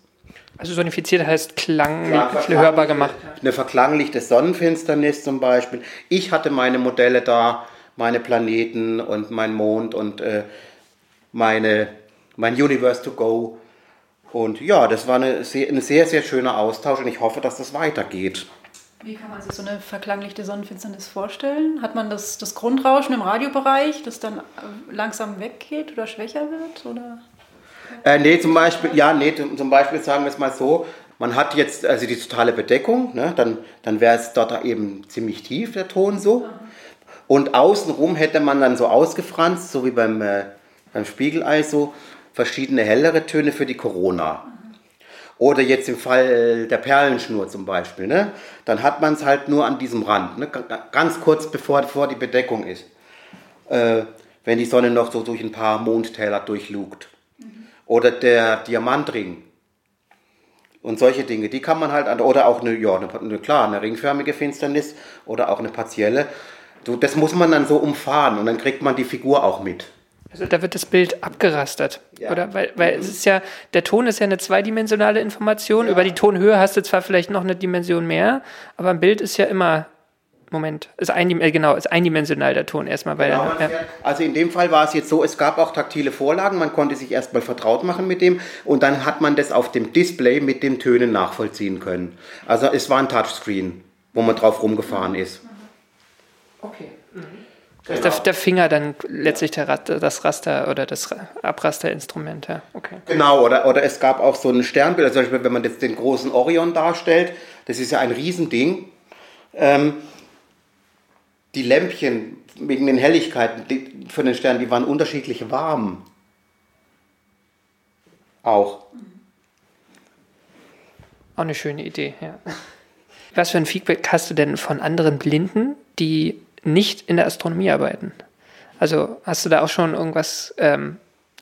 Also sonifiziert heißt klang, ja, hörbar gemacht. Eine verklanglichte Sonnenfinsternis zum Beispiel. Ich hatte meine Modelle da, meine Planeten und mein Mond und äh, meine, mein Universe to go. Und ja, das war eine sehr, ein sehr, sehr schöner Austausch und ich hoffe, dass das weitergeht. Wie kann man sich so eine verklanglichte Sonnenfinsternis vorstellen? Hat man das, das Grundrauschen im Radiobereich, das dann äh, langsam weggeht oder schwächer wird? Oder? Äh, nee, zum Beispiel, ja, nee, zum Beispiel sagen wir es mal so, man hat jetzt also die totale Bedeckung, ne, dann, dann wäre es dort eben ziemlich tief, der Ton so. Und außenrum hätte man dann so ausgefranst, so wie beim, äh, beim Spiegelei so, verschiedene hellere Töne für die Corona. Oder jetzt im Fall der Perlenschnur zum Beispiel, ne? dann hat man es halt nur an diesem Rand, ne? ganz kurz bevor, bevor die Bedeckung ist. Äh, wenn die Sonne noch so durch ein paar Mondtäler durchlugt. Mhm. Oder der Diamantring. Und solche Dinge, die kann man halt, an, oder auch eine, ja, eine, eine, klar, eine ringförmige Finsternis oder auch eine partielle. Du, das muss man dann so umfahren und dann kriegt man die Figur auch mit. Also da wird das Bild abgerastert, ja. oder? Weil, weil es ist ja, der Ton ist ja eine zweidimensionale Information. Ja. Über die Tonhöhe hast du zwar vielleicht noch eine Dimension mehr, aber ein Bild ist ja immer, Moment, ist ein, äh, genau, ist eindimensional der Ton erstmal. Weil, genau, ja. Also in dem Fall war es jetzt so, es gab auch taktile Vorlagen, man konnte sich erstmal vertraut machen mit dem und dann hat man das auf dem Display mit den Tönen nachvollziehen können. Also es war ein Touchscreen. wo man drauf rumgefahren ist. Okay. Mhm. Genau. Der, der, Finger dann letztlich der, das Raster oder das Abrasterinstrument, ja. Okay. Genau, oder, oder es gab auch so ein Sternbild, also zum Beispiel, wenn man jetzt den großen Orion darstellt, das ist ja ein Riesending. Ähm, die Lämpchen wegen den Helligkeiten die, von den Sternen, die waren unterschiedlich warm. Auch. Auch eine schöne Idee, ja. Was für ein Feedback hast du denn von anderen Blinden, die nicht in der Astronomie arbeiten? Also hast du da auch schon irgendwas, ähm,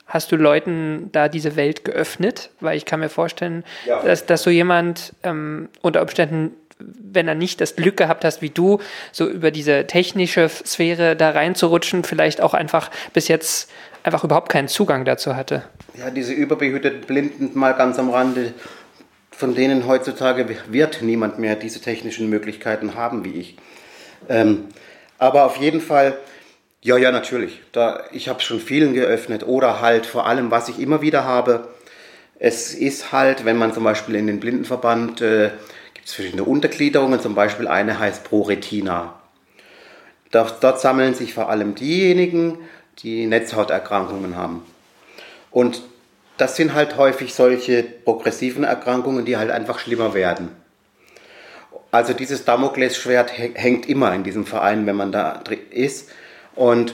hast du Leuten da diese Welt geöffnet? Weil ich kann mir vorstellen, ja. dass, dass so jemand ähm, unter Umständen wenn er nicht das Glück gehabt hast wie du, so über diese technische Sphäre da reinzurutschen, vielleicht auch einfach bis jetzt einfach überhaupt keinen Zugang dazu hatte. Ja, diese überbehüteten Blinden mal ganz am Rande, von denen heutzutage wird niemand mehr diese technischen Möglichkeiten haben wie ich. Ähm, aber auf jeden Fall, ja, ja, natürlich. Da, ich habe schon vielen geöffnet oder halt vor allem, was ich immer wieder habe, es ist halt, wenn man zum Beispiel in den Blindenverband äh, es verschiedene Untergliederungen, zum Beispiel eine heißt ProRetina. Dort, dort sammeln sich vor allem diejenigen, die Netzhauterkrankungen haben. Und das sind halt häufig solche progressiven Erkrankungen, die halt einfach schlimmer werden. Also dieses Damoklesschwert hängt immer in diesem Verein, wenn man da ist. Und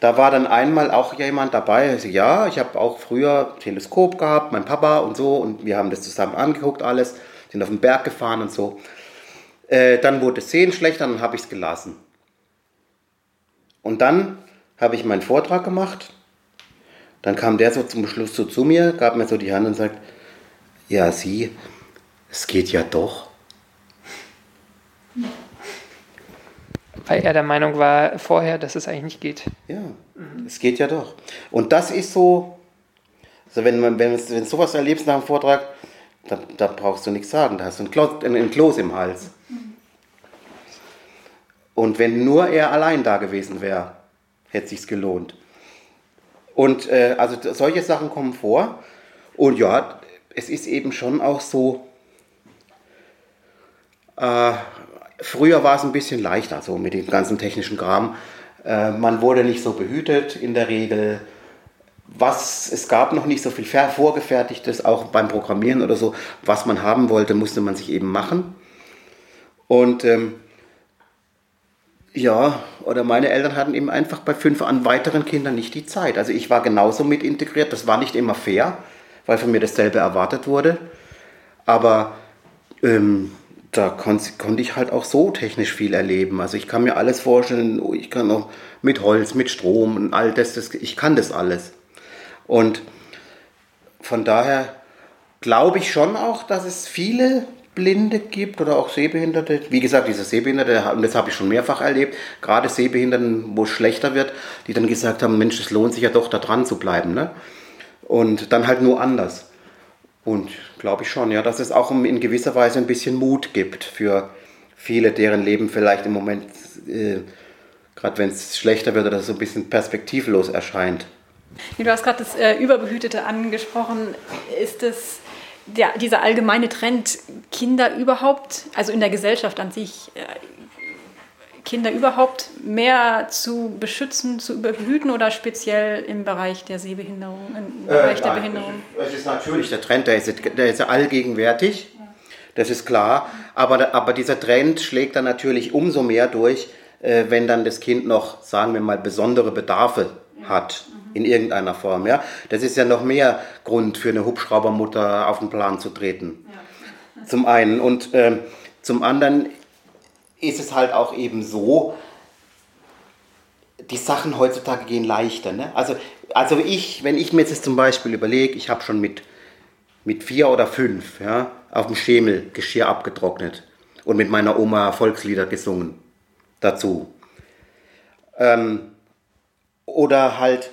da war dann einmal auch jemand dabei, also, ja, ich habe auch früher Teleskop gehabt, mein Papa und so, und wir haben das zusammen angeguckt alles sind auf den Berg gefahren und so. Äh, dann wurde es Sehen schlechter, dann habe ich es gelassen. Und dann habe ich meinen Vortrag gemacht. Dann kam der so zum Schluss so zu mir, gab mir so die Hand und sagt, ja, Sie, es geht ja doch. Weil er der Meinung war vorher, dass es eigentlich nicht geht. Ja, mhm. es geht ja doch. Und das ist so, also wenn, man, wenn, wenn du sowas erlebst nach dem Vortrag, da, da brauchst du nichts sagen, da hast du ein Kloß, ein Kloß im Hals. Und wenn nur er allein da gewesen wäre, hätte sich's gelohnt. Und äh, also solche Sachen kommen vor. Und ja, es ist eben schon auch so. Äh, früher war es ein bisschen leichter, so mit dem ganzen technischen Kram. Äh, man wurde nicht so behütet in der Regel was, es gab noch nicht so viel vorgefertigtes, auch beim Programmieren oder so. Was man haben wollte, musste man sich eben machen. Und ähm, ja, oder meine Eltern hatten eben einfach bei fünf an weiteren Kindern nicht die Zeit. Also ich war genauso mit integriert, das war nicht immer fair, weil von mir dasselbe erwartet wurde. Aber ähm, da kon konnte ich halt auch so technisch viel erleben. Also ich kann mir alles vorstellen, ich kann auch mit Holz, mit Strom und all das, das ich kann das alles. Und von daher glaube ich schon auch, dass es viele Blinde gibt oder auch Sehbehinderte. Wie gesagt, diese Sehbehinderte, und das habe ich schon mehrfach erlebt, gerade Sehbehinderten, wo es schlechter wird, die dann gesagt haben, Mensch, es lohnt sich ja doch, da dran zu bleiben. Ne? Und dann halt nur anders. Und glaube ich schon, ja, dass es auch in gewisser Weise ein bisschen Mut gibt für viele, deren Leben vielleicht im Moment, äh, gerade wenn es schlechter wird oder so ein bisschen perspektivlos erscheint. Du hast gerade das äh, Überbehütete angesprochen. Ist es der, dieser allgemeine Trend, Kinder überhaupt, also in der Gesellschaft an sich, äh, Kinder überhaupt mehr zu beschützen, zu überbehüten oder speziell im Bereich der Sehbehinderung, im Bereich äh, der Behinderung? Es ist natürlich der Trend, der ist, der ist allgegenwärtig, das ist klar, aber, aber dieser Trend schlägt dann natürlich umso mehr durch, äh, wenn dann das Kind noch, sagen wir mal, besondere Bedarfe hat in irgendeiner Form. Ja? Das ist ja noch mehr Grund für eine Hubschraubermutter auf den Plan zu treten. Ja. Zum einen. Und ähm, zum anderen ist es halt auch eben so, die Sachen heutzutage gehen leichter. Ne? Also, also ich, wenn ich mir jetzt zum Beispiel überlege, ich habe schon mit, mit vier oder fünf ja, auf dem Schemel Geschirr abgetrocknet und mit meiner Oma Volkslieder gesungen dazu. Ähm, oder halt,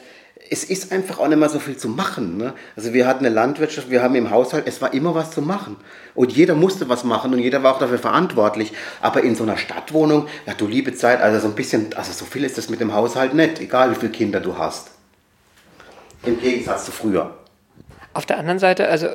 es ist einfach auch nicht mehr so viel zu machen. Ne? Also wir hatten eine Landwirtschaft, wir haben im Haushalt, es war immer was zu machen. Und jeder musste was machen und jeder war auch dafür verantwortlich. Aber in so einer Stadtwohnung, ja du liebe Zeit, also so ein bisschen, also so viel ist das mit dem Haushalt nicht, egal wie viele Kinder du hast. Im Gegensatz zu früher. Auf der anderen Seite, also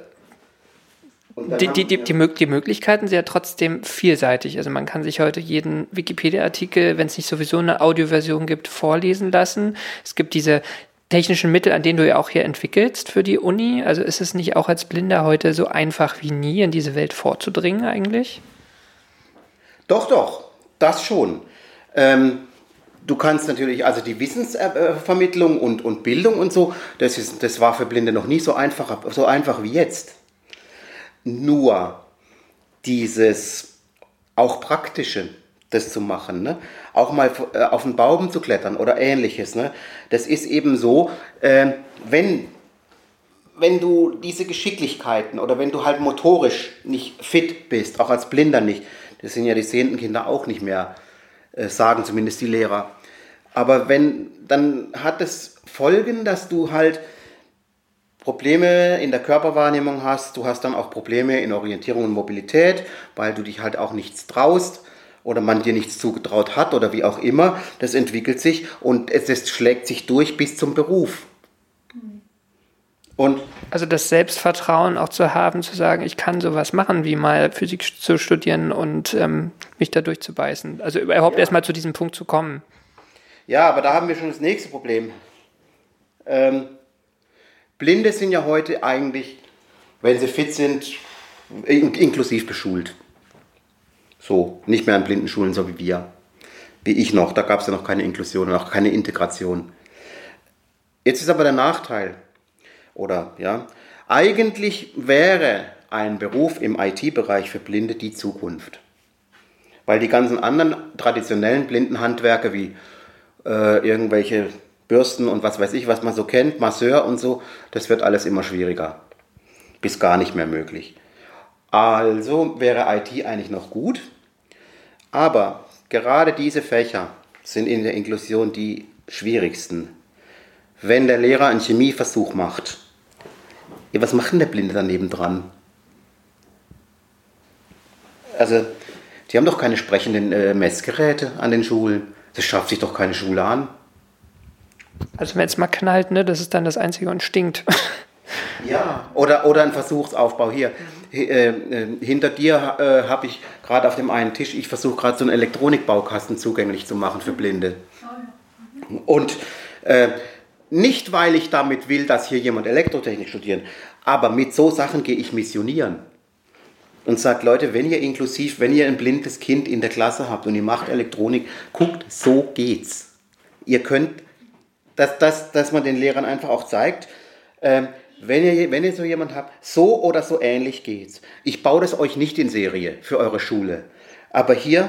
Die, die, die, die, die Möglichkeiten sind ja trotzdem vielseitig. Also man kann sich heute jeden Wikipedia-Artikel, wenn es nicht sowieso eine Audioversion gibt, vorlesen lassen. Es gibt diese technischen Mittel, an denen du ja auch hier entwickelst für die Uni. Also ist es nicht auch als Blinder heute so einfach wie nie, in diese Welt vorzudringen eigentlich? Doch, doch, das schon. Ähm, du kannst natürlich, also die Wissensvermittlung und, und Bildung und so, das, ist, das war für Blinde noch nie so einfach, so einfach wie jetzt nur dieses auch praktische, das zu machen, ne? Auch mal äh, auf den Baum zu klettern oder ähnliches. Ne? Das ist eben so, äh, wenn, wenn du diese Geschicklichkeiten oder wenn du halt motorisch nicht fit bist, auch als Blinder nicht, das sind ja die sehenden Kinder auch nicht mehr, äh, sagen zumindest die Lehrer. Aber wenn, dann hat es Folgen, dass du halt Probleme in der Körperwahrnehmung hast, du hast dann auch Probleme in Orientierung und Mobilität, weil du dich halt auch nichts traust oder man dir nichts zugetraut hat oder wie auch immer. Das entwickelt sich und es, es schlägt sich durch bis zum Beruf. Und also das Selbstvertrauen auch zu haben, zu sagen, ich kann sowas machen, wie mal Physik zu studieren und ähm, mich da durchzubeißen. Also überhaupt ja. erstmal zu diesem Punkt zu kommen. Ja, aber da haben wir schon das nächste Problem. Ähm, Blinde sind ja heute eigentlich, wenn sie fit sind, inklusiv beschult. So, nicht mehr an Blindenschulen, so wie wir. Wie ich noch, da gab es ja noch keine Inklusion und auch keine Integration. Jetzt ist aber der Nachteil, oder ja, eigentlich wäre ein Beruf im IT-Bereich für Blinde die Zukunft. Weil die ganzen anderen traditionellen Blindenhandwerke wie äh, irgendwelche Bürsten und was weiß ich, was man so kennt, Masseur und so, das wird alles immer schwieriger. Bis gar nicht mehr möglich. Also wäre IT eigentlich noch gut, aber gerade diese Fächer sind in der Inklusion die schwierigsten. Wenn der Lehrer einen Chemieversuch macht, ja, was macht denn der Blinde daneben dran? Also, die haben doch keine sprechenden äh, Messgeräte an den Schulen. Das schafft sich doch keine Schule an. Also wenn es mal knallt, ne, das ist dann das Einzige und stinkt. [LAUGHS] Ja, oder, oder ein Versuchsaufbau hier. Äh, äh, hinter dir äh, habe ich gerade auf dem einen Tisch, ich versuche gerade so einen Elektronikbaukasten zugänglich zu machen für Blinde. Und äh, nicht, weil ich damit will, dass hier jemand Elektrotechnik studieren, aber mit so Sachen gehe ich missionieren. Und sage, Leute, wenn ihr inklusiv, wenn ihr ein blindes Kind in der Klasse habt und ihr macht Elektronik, guckt, so geht's. Ihr könnt dass, dass, dass man den Lehrern einfach auch zeigt, ähm, wenn ihr, wenn ihr so jemand habt, so oder so ähnlich geht's. Ich baue das euch nicht in Serie für eure Schule. Aber hier,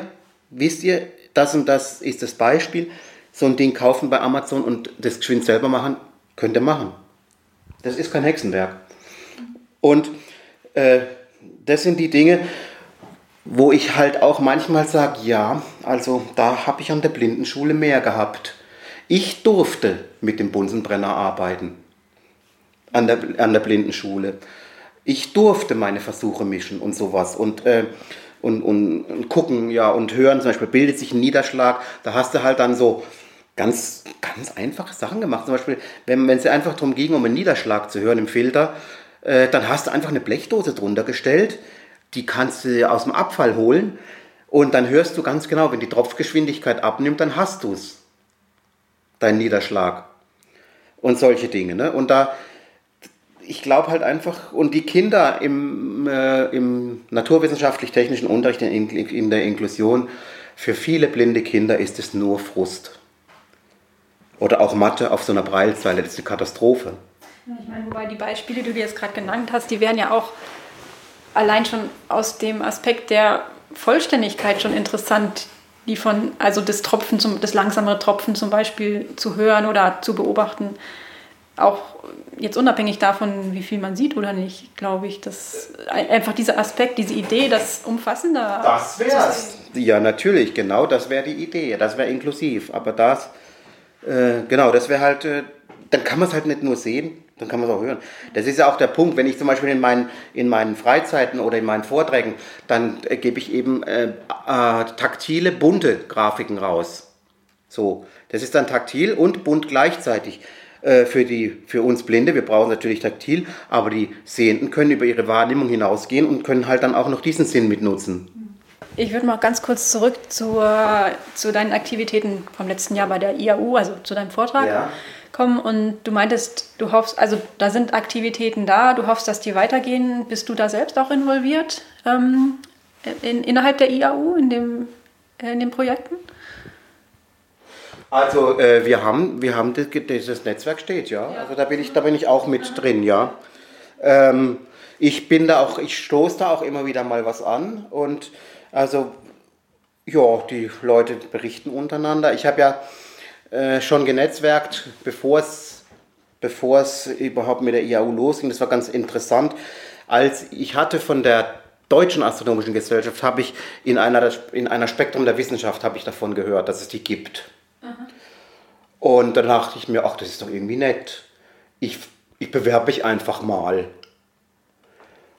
wisst ihr, das und das ist das Beispiel. So ein Ding kaufen bei Amazon und das geschwind selber machen, könnt ihr machen. Das ist kein Hexenwerk. Und äh, das sind die Dinge, wo ich halt auch manchmal sage, ja, also da habe ich an der Blindenschule mehr gehabt. Ich durfte mit dem Bunsenbrenner arbeiten an der, an der Blindenschule. Ich durfte meine Versuche mischen und sowas und, äh, und, und, und, gucken ja, und hören. Zum Beispiel bildet sich ein Niederschlag, da hast du halt dann so ganz, ganz einfache Sachen gemacht. Zum Beispiel, wenn es einfach darum ging, um einen Niederschlag zu hören im Filter, äh, dann hast du einfach eine Blechdose drunter gestellt, die kannst du aus dem Abfall holen und dann hörst du ganz genau, wenn die Tropfgeschwindigkeit abnimmt, dann hast du es dein Niederschlag und solche Dinge. Ne? Und da, ich glaube halt einfach, und die Kinder im, äh, im naturwissenschaftlich-technischen Unterricht in, in der Inklusion, für viele blinde Kinder ist es nur Frust. Oder auch Mathe auf so einer Breilzeile, das ist eine Katastrophe. Ich meine, wobei die Beispiele, die du jetzt gerade genannt hast, die wären ja auch allein schon aus dem Aspekt der Vollständigkeit schon interessant, die von, also das Tropfen, zum, das langsamere Tropfen zum Beispiel zu hören oder zu beobachten, auch jetzt unabhängig davon, wie viel man sieht oder nicht, glaube ich, dass einfach dieser Aspekt, diese Idee, das umfassender. Das wäre Ja, natürlich, genau, das wäre die Idee, das wäre inklusiv. Aber das, äh, genau, das wäre halt, äh, dann kann man es halt nicht nur sehen, dann kann man es auch hören. Das ist ja auch der Punkt, wenn ich zum Beispiel in meinen, in meinen Freizeiten oder in meinen Vorträgen, dann äh, gebe ich eben äh, äh, taktile, bunte Grafiken raus. So, das ist dann taktil und bunt gleichzeitig. Äh, für, die, für uns Blinde. Wir brauchen natürlich taktil, aber die Sehenden können über ihre Wahrnehmung hinausgehen und können halt dann auch noch diesen Sinn mitnutzen. Ich würde mal ganz kurz zurück zur, zu deinen Aktivitäten vom letzten Jahr bei der IAU, also zu deinem Vortrag. Ja kommen und du meintest, du hoffst, also da sind Aktivitäten da, du hoffst, dass die weitergehen. Bist du da selbst auch involviert ähm, in, innerhalb der IAU, in, dem, äh, in den Projekten? Also äh, wir haben, wir haben das, das, Netzwerk steht, ja. Also da bin ich, da bin ich auch mit drin, ja. Ähm, ich bin da auch, ich stoße da auch immer wieder mal was an und also ja, die Leute berichten untereinander. Ich habe ja äh, schon genetzwerkt, bevor es, bevor es überhaupt mit der IAU losging. Das war ganz interessant. Als ich hatte von der Deutschen Astronomischen Gesellschaft, habe ich in einer, in einer Spektrum der Wissenschaft habe ich davon gehört, dass es die gibt. Aha. Und dann dachte ich mir, ach, das ist doch irgendwie nett. Ich, ich bewerbe mich einfach mal.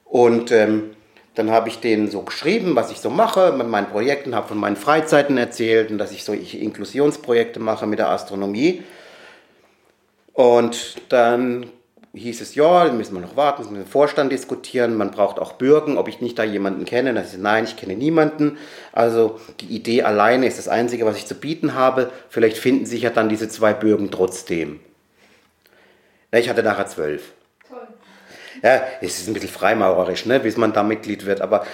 Und ähm, dann habe ich denen so geschrieben, was ich so mache mit meinen Projekten, habe von meinen Freizeiten erzählt und dass ich so Inklusionsprojekte mache mit der Astronomie. Und dann hieß es, ja, dann müssen wir noch warten, müssen wir mit dem Vorstand diskutieren, man braucht auch Bürgen, ob ich nicht da jemanden kenne. Dann ich, nein, ich kenne niemanden. Also die Idee alleine ist das Einzige, was ich zu bieten habe. Vielleicht finden sich ja dann diese zwei Bürgen trotzdem. Ich hatte nachher zwölf ja, es ist ein bisschen freimaurerisch, ne, bis man da Mitglied wird, aber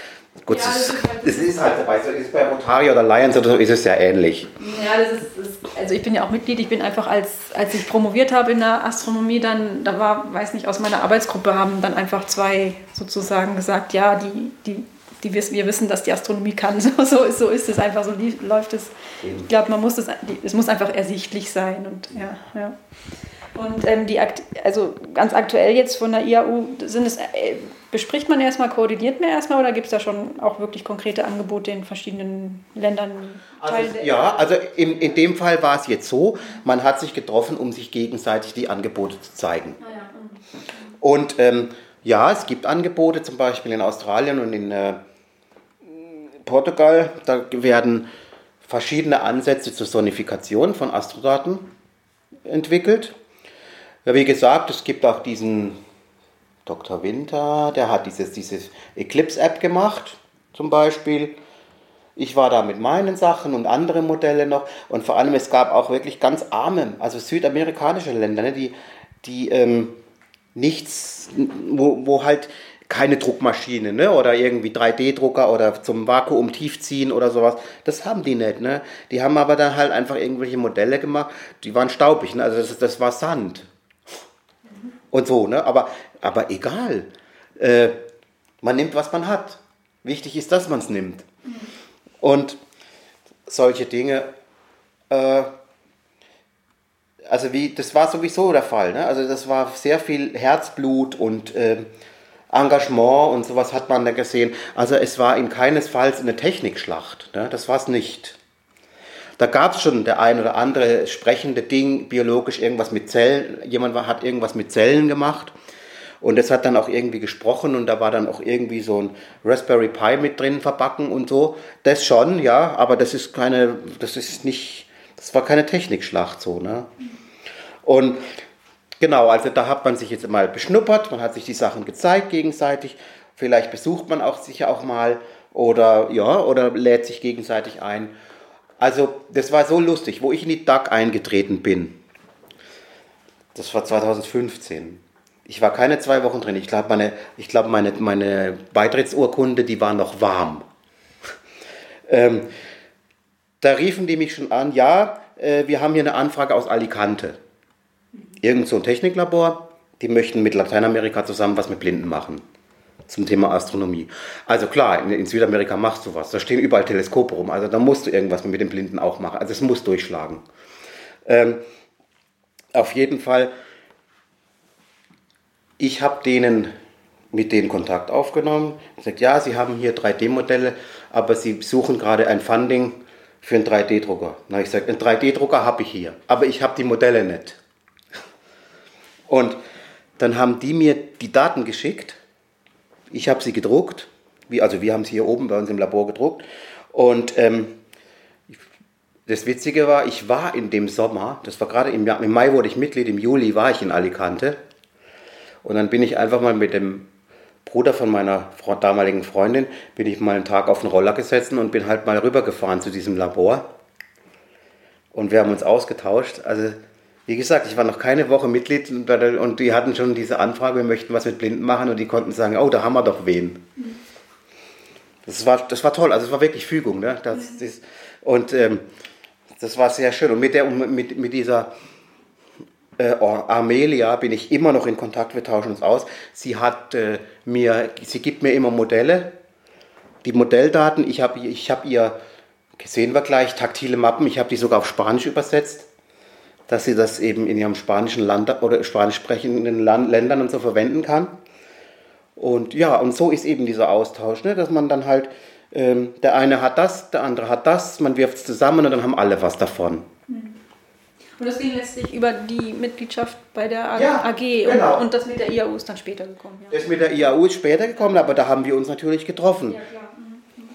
gut, ja, es, ist, halt, es ist halt dabei, so ist bei Rotary oder Lions oder so ist es ja ähnlich. Ja, das ist, das, also ich bin ja auch Mitglied, ich bin einfach, als, als ich promoviert habe in der Astronomie, dann, da war, weiß nicht, aus meiner Arbeitsgruppe haben dann einfach zwei sozusagen gesagt, ja, die, die die wissen, wir wissen, dass die Astronomie kann. [LAUGHS] So, so, so ist es einfach, so läuft es. Ich glaube, man muss das, es muss einfach ersichtlich sein. Und ja, ja. Und ähm, die also ganz aktuell jetzt von der IAU, sind es, äh, bespricht man erstmal, koordiniert man erstmal oder gibt es da schon auch wirklich konkrete Angebote in verschiedenen Ländern? Also, ja, also in, in dem Fall war es jetzt so, man hat sich getroffen, um sich gegenseitig die Angebote zu zeigen. Ah, ja. mhm. Und ähm, ja, es gibt Angebote, zum Beispiel in Australien und in äh, Portugal, da werden verschiedene Ansätze zur Sonifikation von Astrodaten entwickelt. Ja, wie gesagt, es gibt auch diesen Dr. Winter, der hat dieses, dieses Eclipse-App gemacht, zum Beispiel. Ich war da mit meinen Sachen und andere Modelle noch. Und vor allem, es gab auch wirklich ganz arme, also südamerikanische Länder, ne, die, die ähm, nichts, wo, wo halt keine Druckmaschine ne? oder irgendwie 3D-Drucker oder zum Vakuum tiefziehen oder sowas. Das haben die nicht. Ne? Die haben aber dann halt einfach irgendwelche Modelle gemacht, die waren staubig. Ne? Also das, das war Sand und so, ne? Aber, aber egal. Äh, man nimmt, was man hat. Wichtig ist, dass man es nimmt. Und solche Dinge, äh, also wie, das war sowieso der Fall. Ne? Also das war sehr viel Herzblut und äh, Engagement und sowas hat man da gesehen. Also es war in keinesfalls eine Technikschlacht. Ne? Das war es nicht. Da gab es schon der ein oder andere sprechende Ding, biologisch irgendwas mit Zellen. Jemand hat irgendwas mit Zellen gemacht. Und das hat dann auch irgendwie gesprochen und da war dann auch irgendwie so ein Raspberry Pi mit drin verbacken und so. Das schon, ja, aber das ist keine, das ist nicht, das war keine Technikschlacht so, ne? Und genau, also da hat man sich jetzt mal beschnuppert, man hat sich die Sachen gezeigt gegenseitig. Vielleicht besucht man auch sicher auch mal oder ja, oder lädt sich gegenseitig ein. Also, das war so lustig, wo ich in die DAG eingetreten bin. Das war 2015. Ich war keine zwei Wochen drin. Ich glaube, meine, glaub, meine, meine Beitrittsurkunde, die war noch warm. [LAUGHS] ähm, da riefen die mich schon an, ja, äh, wir haben hier eine Anfrage aus Alicante. Irgend so ein Techniklabor, die möchten mit Lateinamerika zusammen was mit Blinden machen zum Thema Astronomie. Also klar, in, in, Südamerika machst du was. Da stehen überall Teleskope rum. Also da musst du irgendwas mit den Blinden auch machen. Also es muss durchschlagen. Ähm, auf jeden Fall, ich habe denen mit denen Kontakt aufgenommen. Gesagt, ja, sie haben hier 3D-Modelle, aber sie suchen gerade ein Funding für einen 3D-Drucker. Na, ich sage, einen 3D-Drucker habe ich hier, aber ich habe die Modelle nicht. Und dann haben die mir die Daten geschickt ich habe sie gedruckt, wie, also wir haben sie hier oben bei uns im Labor gedruckt. Und ähm, das Witzige war, ich war in dem Sommer, das war gerade im, im Mai wurde ich Mitglied, im Juli war ich in Alicante. Und dann bin ich einfach mal mit dem Bruder von meiner damaligen Freundin, bin ich mal einen Tag auf den Roller gesetzt und bin halt mal rübergefahren zu diesem Labor. Und wir haben uns ausgetauscht. Also, wie gesagt, ich war noch keine Woche Mitglied und die hatten schon diese Anfrage, wir möchten was mit Blinden machen und die konnten sagen, oh, da haben wir doch wen. Das war, das war toll, also es war wirklich Fügung. Ne? Das, das, und ähm, das war sehr schön. Und mit, der, mit, mit dieser äh, Armelia bin ich immer noch in Kontakt, wir tauschen uns aus. Sie hat äh, mir, sie gibt mir immer Modelle, die Modelldaten. Ich habe ich hab ihr, sehen wir gleich, taktile Mappen, ich habe die sogar auf Spanisch übersetzt, dass sie das eben in ihrem spanischen Land oder spanisch sprechenden Land, Ländern und so verwenden kann. Und ja, und so ist eben dieser Austausch, ne, dass man dann halt ähm, der eine hat das, der andere hat das, man wirft es zusammen und dann haben alle was davon. Und das ging letztlich über die Mitgliedschaft bei der AG ja, genau. und, das mit der IAU ist dann später gekommen. Ja. Das mit der IAU ist später gekommen, aber da haben wir uns natürlich getroffen. Ja, klar. Mhm.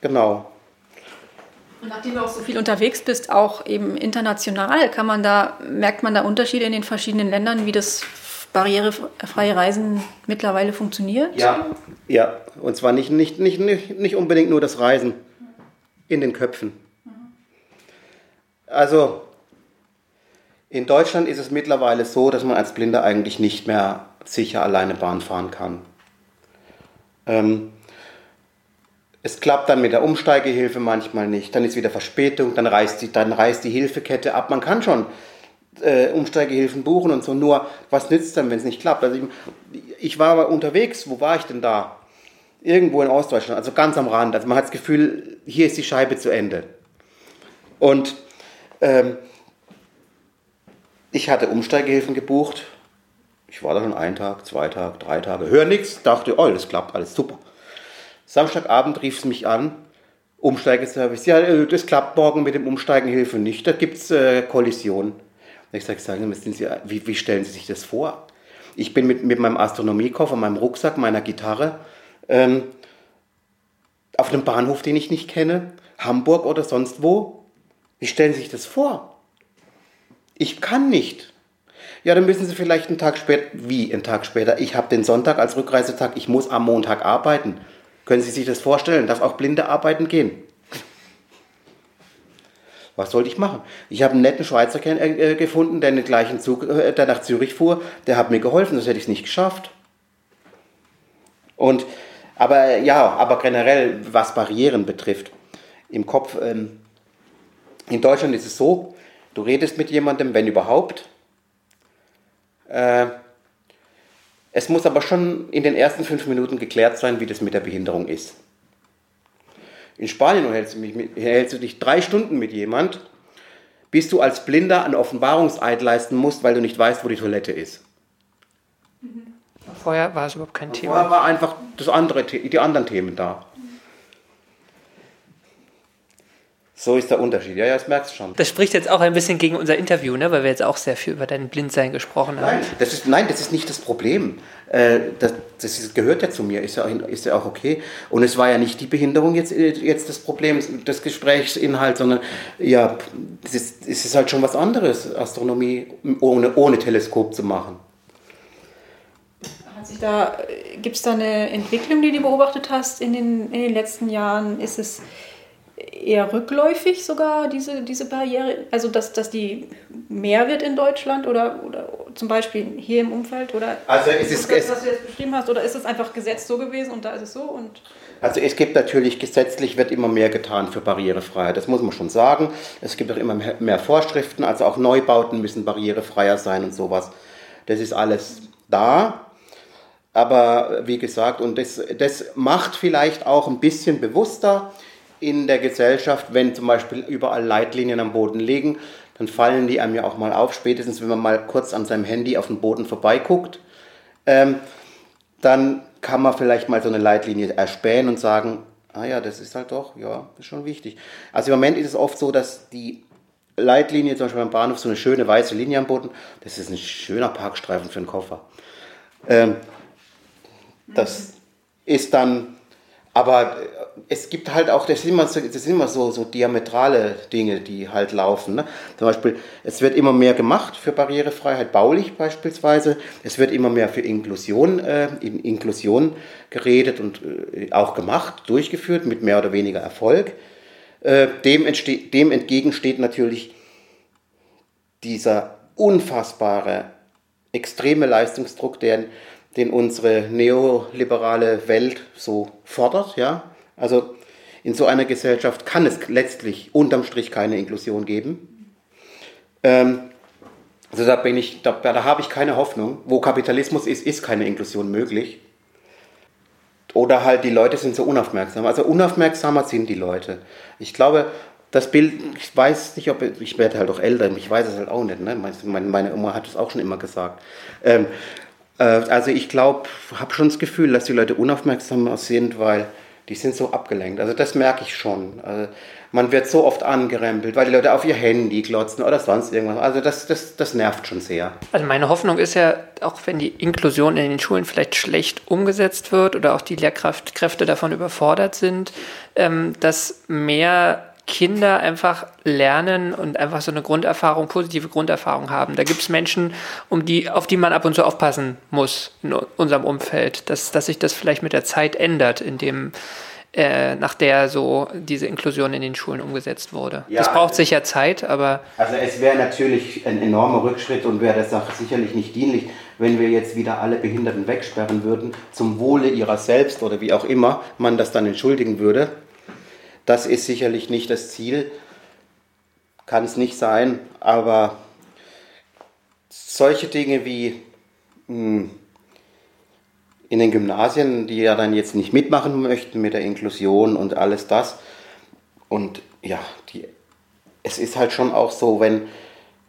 Genau. Und nachdem du auch so viel unterwegs bist, auch eben international, kann man da, merkt man da Unterschiede in den verschiedenen Ländern, wie das barrierefreie Reisen mittlerweile funktioniert? Ja, ja. Und zwar nicht, nicht, nicht, nicht unbedingt nur das Reisen in den Köpfen. Also in Deutschland ist es mittlerweile so, dass man als Blinder eigentlich nicht mehr sicher alleine Bahn fahren kann. Ähm, es klappt dann mit der Umsteigehilfe manchmal nicht, dann ist wieder Verspätung, dann reißt die, dann reißt die Hilfekette ab. Man kann schon äh, Umsteigehilfen buchen und so. Nur, was nützt dann, wenn es nicht klappt? Also ich, ich war mal unterwegs, wo war ich denn da? Irgendwo in Ostdeutschland, also ganz am Rand. Also man hat das Gefühl, hier ist die Scheibe zu Ende. Und ähm, ich hatte Umsteigehilfen gebucht. Ich war da schon einen Tag, zwei Tage, drei Tage. Hör nichts, dachte, oh, das klappt alles super. Samstagabend rief es mich an, Umsteigeservice. Ja, äh, das klappt morgen mit dem Umsteigenhilfe nicht, da gibt es äh, Kollision. Ich sage, sagen Sie, wie, wie stellen Sie sich das vor? Ich bin mit, mit meinem Astronomiekoffer, meinem Rucksack, meiner Gitarre ähm, auf einem Bahnhof, den ich nicht kenne, Hamburg oder sonst wo. Wie stellen Sie sich das vor? Ich kann nicht. Ja, dann müssen Sie vielleicht einen Tag später, wie einen Tag später? Ich habe den Sonntag als Rückreisetag, ich muss am Montag arbeiten. Können Sie sich das vorstellen? Darf auch Blinde arbeiten gehen? Was sollte ich machen? Ich habe einen netten Schweizer äh, gefunden, der, den gleichen Zug, äh, der nach Zürich fuhr. Der hat mir geholfen, sonst hätte ich es nicht geschafft. Und, aber ja, aber generell, was Barrieren betrifft, im Kopf, ähm, in Deutschland ist es so, du redest mit jemandem, wenn überhaupt. Äh, es muss aber schon in den ersten fünf Minuten geklärt sein, wie das mit der Behinderung ist. In Spanien unterhältst du, unterhältst du dich drei Stunden mit jemand, bis du als Blinder einen Offenbarungseid leisten musst, weil du nicht weißt, wo die Toilette ist. Vorher war es überhaupt kein Thema. Vorher war einfach das andere, die anderen Themen da. So ist der Unterschied. Ja, ja, das merkst du schon. Das spricht jetzt auch ein bisschen gegen unser Interview, ne? weil wir jetzt auch sehr viel über dein Blindsein gesprochen haben. Nein, das ist, nein, das ist nicht das Problem. Äh, das, das ist, gehört ja zu mir, ist ja, ist ja auch okay. Und es war ja nicht die Behinderung jetzt, jetzt das Problem des Gesprächsinhalt, sondern ja, es ist, es ist halt schon was anderes, Astronomie ohne, ohne Teleskop zu machen. da, gibt es da eine Entwicklung, die du beobachtet hast in den, in den letzten Jahren? Ist es eher rückläufig sogar, diese, diese Barriere? Also, dass, dass die mehr wird in Deutschland oder, oder zum Beispiel hier im Umfeld? Oder also es ist, das, was du jetzt beschrieben hast? Oder ist es einfach Gesetz so gewesen und da ist es so? Und also es gibt natürlich, gesetzlich wird immer mehr getan für Barrierefreiheit, das muss man schon sagen. Es gibt auch immer mehr Vorschriften, also auch Neubauten müssen barrierefreier sein und sowas. Das ist alles da. Aber wie gesagt, und das, das macht vielleicht auch ein bisschen bewusster, in der Gesellschaft, wenn zum Beispiel überall Leitlinien am Boden liegen, dann fallen die einem ja auch mal auf, spätestens wenn man mal kurz an seinem Handy auf den Boden vorbeiguckt. Ähm, dann kann man vielleicht mal so eine Leitlinie erspähen und sagen, ah ja, das ist halt doch, ja, das ist schon wichtig. Also im Moment ist es oft so, dass die Leitlinie, zum Beispiel beim Bahnhof, so eine schöne weiße Linie am Boden, das ist ein schöner Parkstreifen für einen Koffer. Ähm, das ist dann Aber es gibt halt auch, das sind immer so, sind immer so, so diametrale Dinge, die halt laufen. Ne? Zum Beispiel, es wird immer mehr gemacht für Barrierefreiheit, baulich beispielsweise. Es wird immer mehr für Inklusion, äh, in Inklusion geredet und äh, auch gemacht, durchgeführt mit mehr oder weniger Erfolg. Äh, dem, dem entgegen steht natürlich dieser unfassbare, extreme Leistungsdruck, der, den unsere neoliberale Welt so fordert. Ja? Also in so einer Gesellschaft kann es letztlich unterm Strich keine Inklusion geben. Ähm, also da bin ich, da, da habe ich keine Hoffnung. Wo Kapitalismus ist, ist keine Inklusion möglich. Oder halt die Leute sind so unaufmerksam. Also unaufmerksamer sind die Leute. Ich glaube, das Bild, ich weiß nicht, ob ich werde halt auch älter, ich weiß es halt auch nicht. Ne? Meine Oma hat es auch schon immer gesagt. Ähm, äh, also ich glaube, habe schon das Gefühl, dass die Leute unaufmerksamer sind, weil die sind so abgelenkt. Also das merke ich schon. Also man wird so oft angerempelt, weil die Leute auf ihr Handy glotzen oder sonst irgendwas. Also das, das, das nervt schon sehr. Also meine Hoffnung ist ja, auch wenn die Inklusion in den Schulen vielleicht schlecht umgesetzt wird oder auch die Lehrkräfte davon überfordert sind, ähm, dass mehr Kinder einfach lernen und einfach so eine Grunderfahrung, positive Grunderfahrung haben. Da gibt es Menschen, um die, auf die man ab und zu aufpassen muss in unserem Umfeld, dass, dass sich das vielleicht mit der Zeit ändert, indem äh, nach der so diese Inklusion in den Schulen umgesetzt wurde. Ja, das braucht sicher Zeit, aber. Also es wäre natürlich ein enormer Rückschritt und wäre der Sache sicherlich nicht dienlich, wenn wir jetzt wieder alle Behinderten wegsperren würden, zum Wohle ihrer selbst oder wie auch immer man das dann entschuldigen würde. Das ist sicherlich nicht das Ziel, kann es nicht sein, aber solche Dinge wie hm, in den Gymnasien, die ja dann jetzt nicht mitmachen möchten mit der Inklusion und alles das. Und ja, die, es ist halt schon auch so, wenn,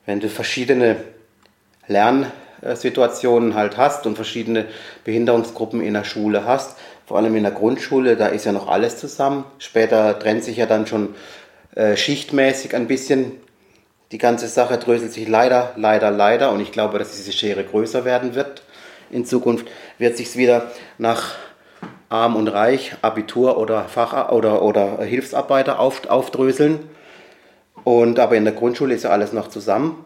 wenn du verschiedene Lernsituationen halt hast und verschiedene Behinderungsgruppen in der Schule hast, vor allem in der Grundschule, da ist ja noch alles zusammen. Später trennt sich ja dann schon äh, schichtmäßig ein bisschen. Die ganze Sache dröselt sich leider, leider, leider und ich glaube, dass diese Schere größer werden wird. In Zukunft wird sich wieder nach Arm und Reich, Abitur oder Fach- oder, oder Hilfsarbeiter auf, aufdröseln. Und aber in der Grundschule ist ja alles noch zusammen.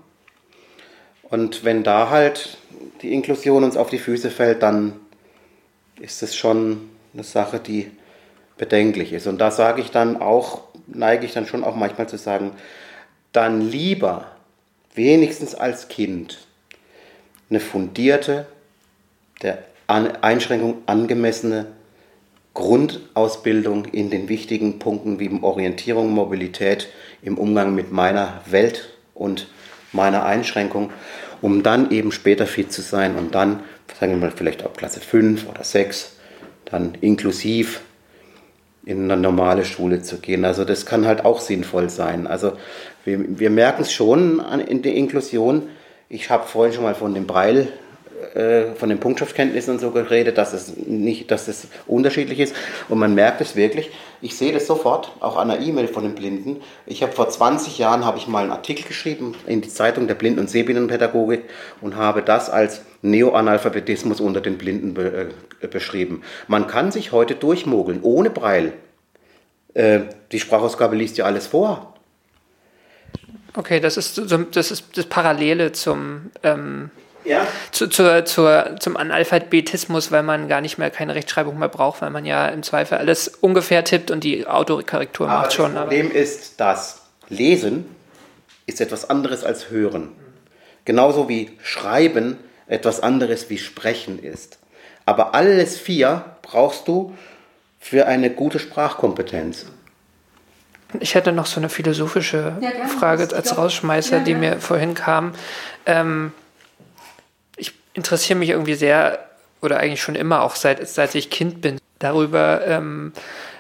Und wenn da halt die Inklusion uns auf die Füße fällt, dann ist es schon eine Sache, die bedenklich ist. Und da sage ich dann auch, neige ich dann schon auch manchmal zu sagen, dann lieber wenigstens als Kind eine fundierte, der Einschränkung angemessene Grundausbildung in den wichtigen Punkten wie Orientierung, Mobilität im Umgang mit meiner Welt und meiner Einschränkung, um dann eben später fit zu sein und dann, sagen wir mal, vielleicht ab Klasse 5 oder 6 dann inklusiv in eine normale Schule zu gehen. Also das kann halt auch sinnvoll sein. Also wir, wir merken es schon an, in der Inklusion. Ich habe vorhin schon mal von dem Breil äh, von den Punktschriftkenntnissen und so geredet, dass es nicht, dass es unterschiedlich ist. Und man merkt es wirklich. Ich sehe das sofort, auch an einer E-Mail von den Blinden. Ich habe vor 20 Jahren habe ich mal einen Artikel geschrieben in die Zeitung der Blinden- und Sehbehindertenpädagogik und habe das als Neoanalphabetismus unter den Blinden be äh, beschrieben. Man kann sich heute durchmogeln, ohne Breil. Äh, die Sprachausgabe liest ja alles vor. Okay, das ist, das ist das Parallele zum ähm, ja. zu, zur, zur, zum Analphabetismus, weil man gar nicht mehr keine Rechtschreibung mehr braucht, weil man ja im Zweifel alles ungefähr tippt und die Autokorrektur macht schon. Das Problem aber ist, dass Lesen ist etwas anderes als Hören. Genauso wie Schreiben etwas anderes wie Sprechen ist. Aber alles vier brauchst du für eine gute Sprachkompetenz. Ich hätte noch so eine philosophische ja, Frage als Rausschmeißer, ja, die mir vorhin kam. Ähm, interessiere mich irgendwie sehr, oder eigentlich schon immer, auch seit, seit ich Kind bin, darüber, ähm,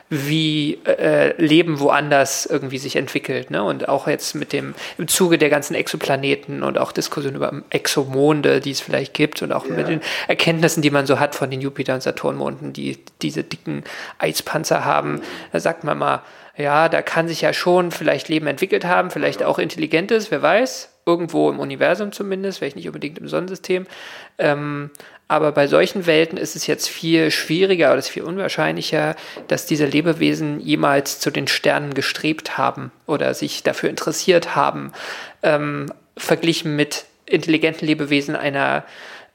wie äh, Leben woanders irgendwie sich entwickelt. Ne? Und auch jetzt mit dem, im Zuge der ganzen Exoplaneten und auch Diskussionen über Exomonde, die es vielleicht gibt und auch ja. mit den Erkenntnissen, die man so hat von den Jupiter- und Saturnmonden, die diese dicken Eispanzer haben, da sagt man mal, ja, da kann sich ja schon vielleicht Leben entwickelt haben, vielleicht auch intelligentes, wer weiß, irgendwo im Universum zumindest, vielleicht nicht unbedingt im Sonnensystem. Ähm, Aber bei solchen Welten ist es jetzt viel schwieriger oder ist viel unwahrscheinlicher, dass diese Lebewesen jemals zu den Sternen gestrebt haben oder sich dafür interessiert haben, ähm, verglichen mit intelligenten Lebewesen einer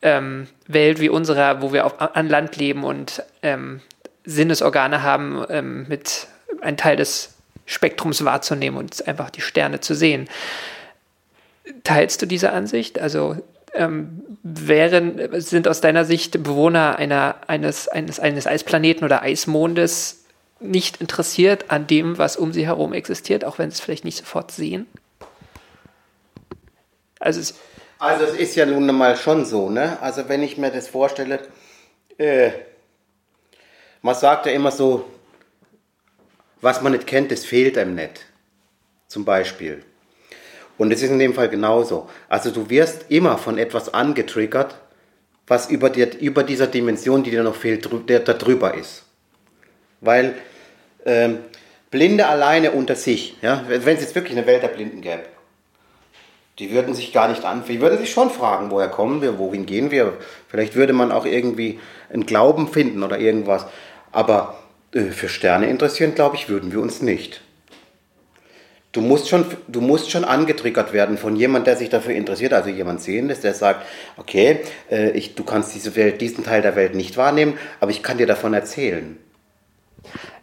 ähm, Welt wie unserer, wo wir auf, an Land leben und ähm, Sinnesorgane haben, ähm, mit einem Teil des Spektrums wahrzunehmen und einfach die Sterne zu sehen. Teilst du diese Ansicht? Also ähm, wären, sind aus deiner Sicht Bewohner einer, eines, eines, eines Eisplaneten oder Eismondes nicht interessiert an dem, was um sie herum existiert, auch wenn sie es vielleicht nicht sofort sehen? Also es, also es ist ja nun mal schon so, ne? Also wenn ich mir das vorstelle, äh, man sagt ja immer so, was man nicht kennt, das fehlt einem nicht. Zum Beispiel. Und es ist in dem Fall genauso. Also du wirst immer von etwas angetriggert, was über, dir, über dieser Dimension, die dir noch fehlt, der da drüber ist. Weil ähm, Blinde alleine unter sich, ja, wenn es jetzt wirklich eine Welt der Blinden gäbe, die würden sich gar nicht an, die würden sich schon fragen, woher kommen wir, wohin gehen wir. Vielleicht würde man auch irgendwie einen Glauben finden oder irgendwas. Aber äh, für Sterne interessieren, glaube ich, würden wir uns nicht. Du musst, schon, du musst schon angetriggert werden von jemand, der sich dafür interessiert, also jemand Sehendes, der sagt, okay, äh, ich, du kannst diese Welt, diesen Teil der Welt nicht wahrnehmen, aber ich kann dir davon erzählen.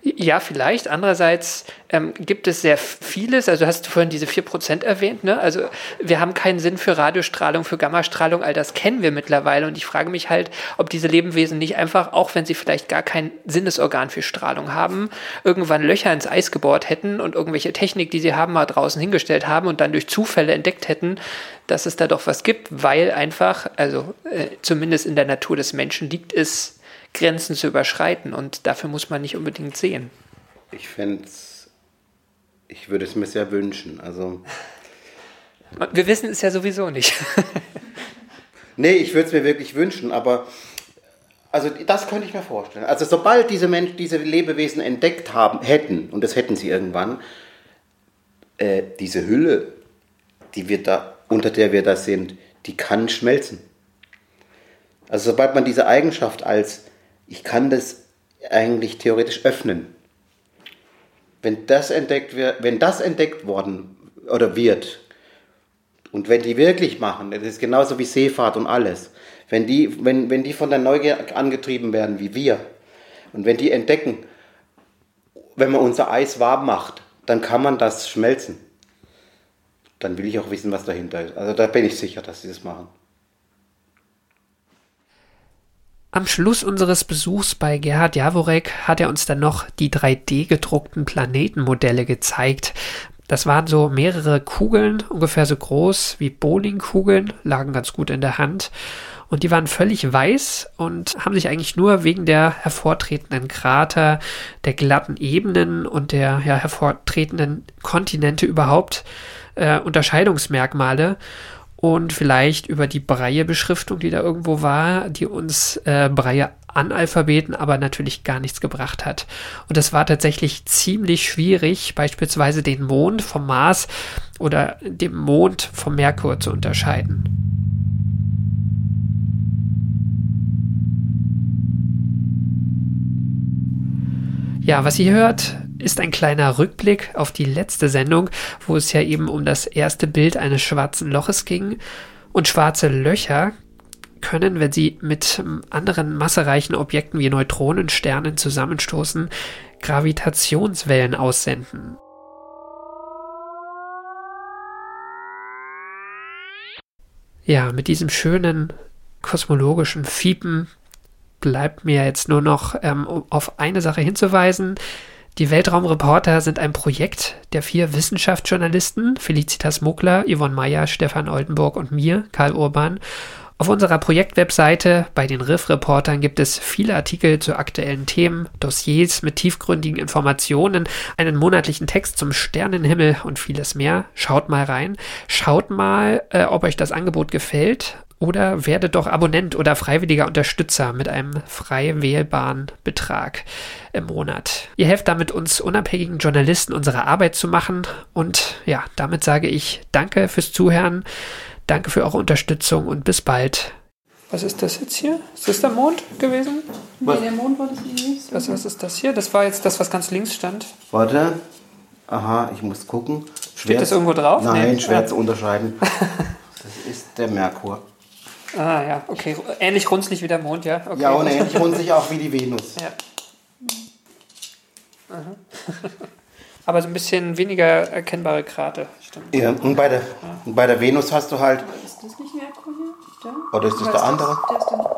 Ja, vielleicht. Andererseits ähm, gibt es sehr vieles. Also hast du vorhin diese 4% erwähnt. Ne? Also wir haben keinen Sinn für Radiostrahlung, für Gammastrahlung. All das kennen wir mittlerweile. Und ich frage mich halt, ob diese Lebewesen nicht einfach, auch wenn sie vielleicht gar kein Sinnesorgan für Strahlung haben, irgendwann Löcher ins Eis gebohrt hätten und irgendwelche Technik, die sie haben, mal draußen hingestellt haben und dann durch Zufälle entdeckt hätten, dass es da doch was gibt, weil einfach, also äh, zumindest in der Natur des Menschen liegt es, Grenzen zu überschreiten und dafür muss man nicht unbedingt sehen. Ich fände es, ich würde es mir sehr wünschen. Also. Wir wissen es ja sowieso nicht. [LAUGHS] nee, ich würde es mir wirklich wünschen, aber also das könnte ich mir vorstellen. Also sobald diese Menschen, diese Lebewesen entdeckt haben, hätten, und das hätten sie irgendwann, äh, diese Hülle, die wir da, unter der wir da sind, die kann schmelzen. Also sobald man diese Eigenschaft als ich kann das eigentlich theoretisch öffnen. Wenn das entdeckt wird, wenn das entdeckt worden oder wird, und wenn die wirklich machen, das ist genauso wie Seefahrt und alles, wenn die, wenn, wenn die von der Neugier angetrieben werden wie wir, und wenn die entdecken, wenn man unser Eis warm macht, dann kann man das schmelzen. Dann will ich auch wissen, was dahinter ist. Also da bin ich sicher, dass sie das machen. Am Schluss unseres Besuchs bei Gerhard Jaworek hat er uns dann noch die 3D gedruckten Planetenmodelle gezeigt. Das waren so mehrere Kugeln, ungefähr so groß wie Bowlingkugeln, lagen ganz gut in der Hand. Und die waren völlig weiß und haben sich eigentlich nur wegen der hervortretenden Krater, der glatten Ebenen und der ja, hervortretenden Kontinente überhaupt äh, Unterscheidungsmerkmale und vielleicht über die Breie-Beschriftung, die da irgendwo war, die uns äh, Breie-Analphabeten aber natürlich gar nichts gebracht hat. Und es war tatsächlich ziemlich schwierig, beispielsweise den Mond vom Mars oder dem Mond vom Merkur zu unterscheiden. Ja, was ihr hört, ist ein kleiner Rückblick auf die letzte Sendung, wo es ja eben um das erste Bild eines schwarzen Loches ging. Und schwarze Löcher können, wenn sie mit anderen massereichen Objekten wie Neutronensternen zusammenstoßen, Gravitationswellen aussenden. Ja, mit diesem schönen kosmologischen Fiepen bleibt mir jetzt nur noch ähm, auf eine Sache hinzuweisen. Die Weltraumreporter sind ein Projekt der vier Wissenschaftsjournalisten Felicitas Muckler, Yvonne Meyer, Stefan Oldenburg und mir, Karl Urban. Auf unserer Projektwebseite bei den Riff-Reportern gibt es viele Artikel zu aktuellen Themen, Dossiers mit tiefgründigen Informationen, einen monatlichen Text zum Sternenhimmel und vieles mehr. Schaut mal rein. Schaut mal, äh, ob euch das Angebot gefällt oder werdet doch Abonnent oder freiwilliger Unterstützer mit einem frei wählbaren Betrag im Monat. Ihr helft damit uns unabhängigen Journalisten unsere Arbeit zu machen und ja, damit sage ich danke fürs Zuhören, danke für eure Unterstützung und bis bald. Was ist das jetzt hier? Ist das der Mond gewesen? Nee, der Mond war das nicht. Was, was ist das hier? Das war jetzt das, was ganz links stand. Warte. Aha, ich muss gucken. Steht das irgendwo drauf? Nein, Nee. schwer Ah. zu unterscheiden. [LAUGHS] Das ist der Merkur. Ah ja, okay. Ähnlich runzlig wie der Mond, ja. Okay. Ja, und ähnlich runzig auch wie die Venus. Ja. Aha. [LAUGHS] Aber so ein bisschen weniger erkennbare Krater, stimmt. Ja, und bei der, und bei der Venus hast du halt, Ist das nicht Merkur hier? Da? oder ist das Oder der andere? Der ist der,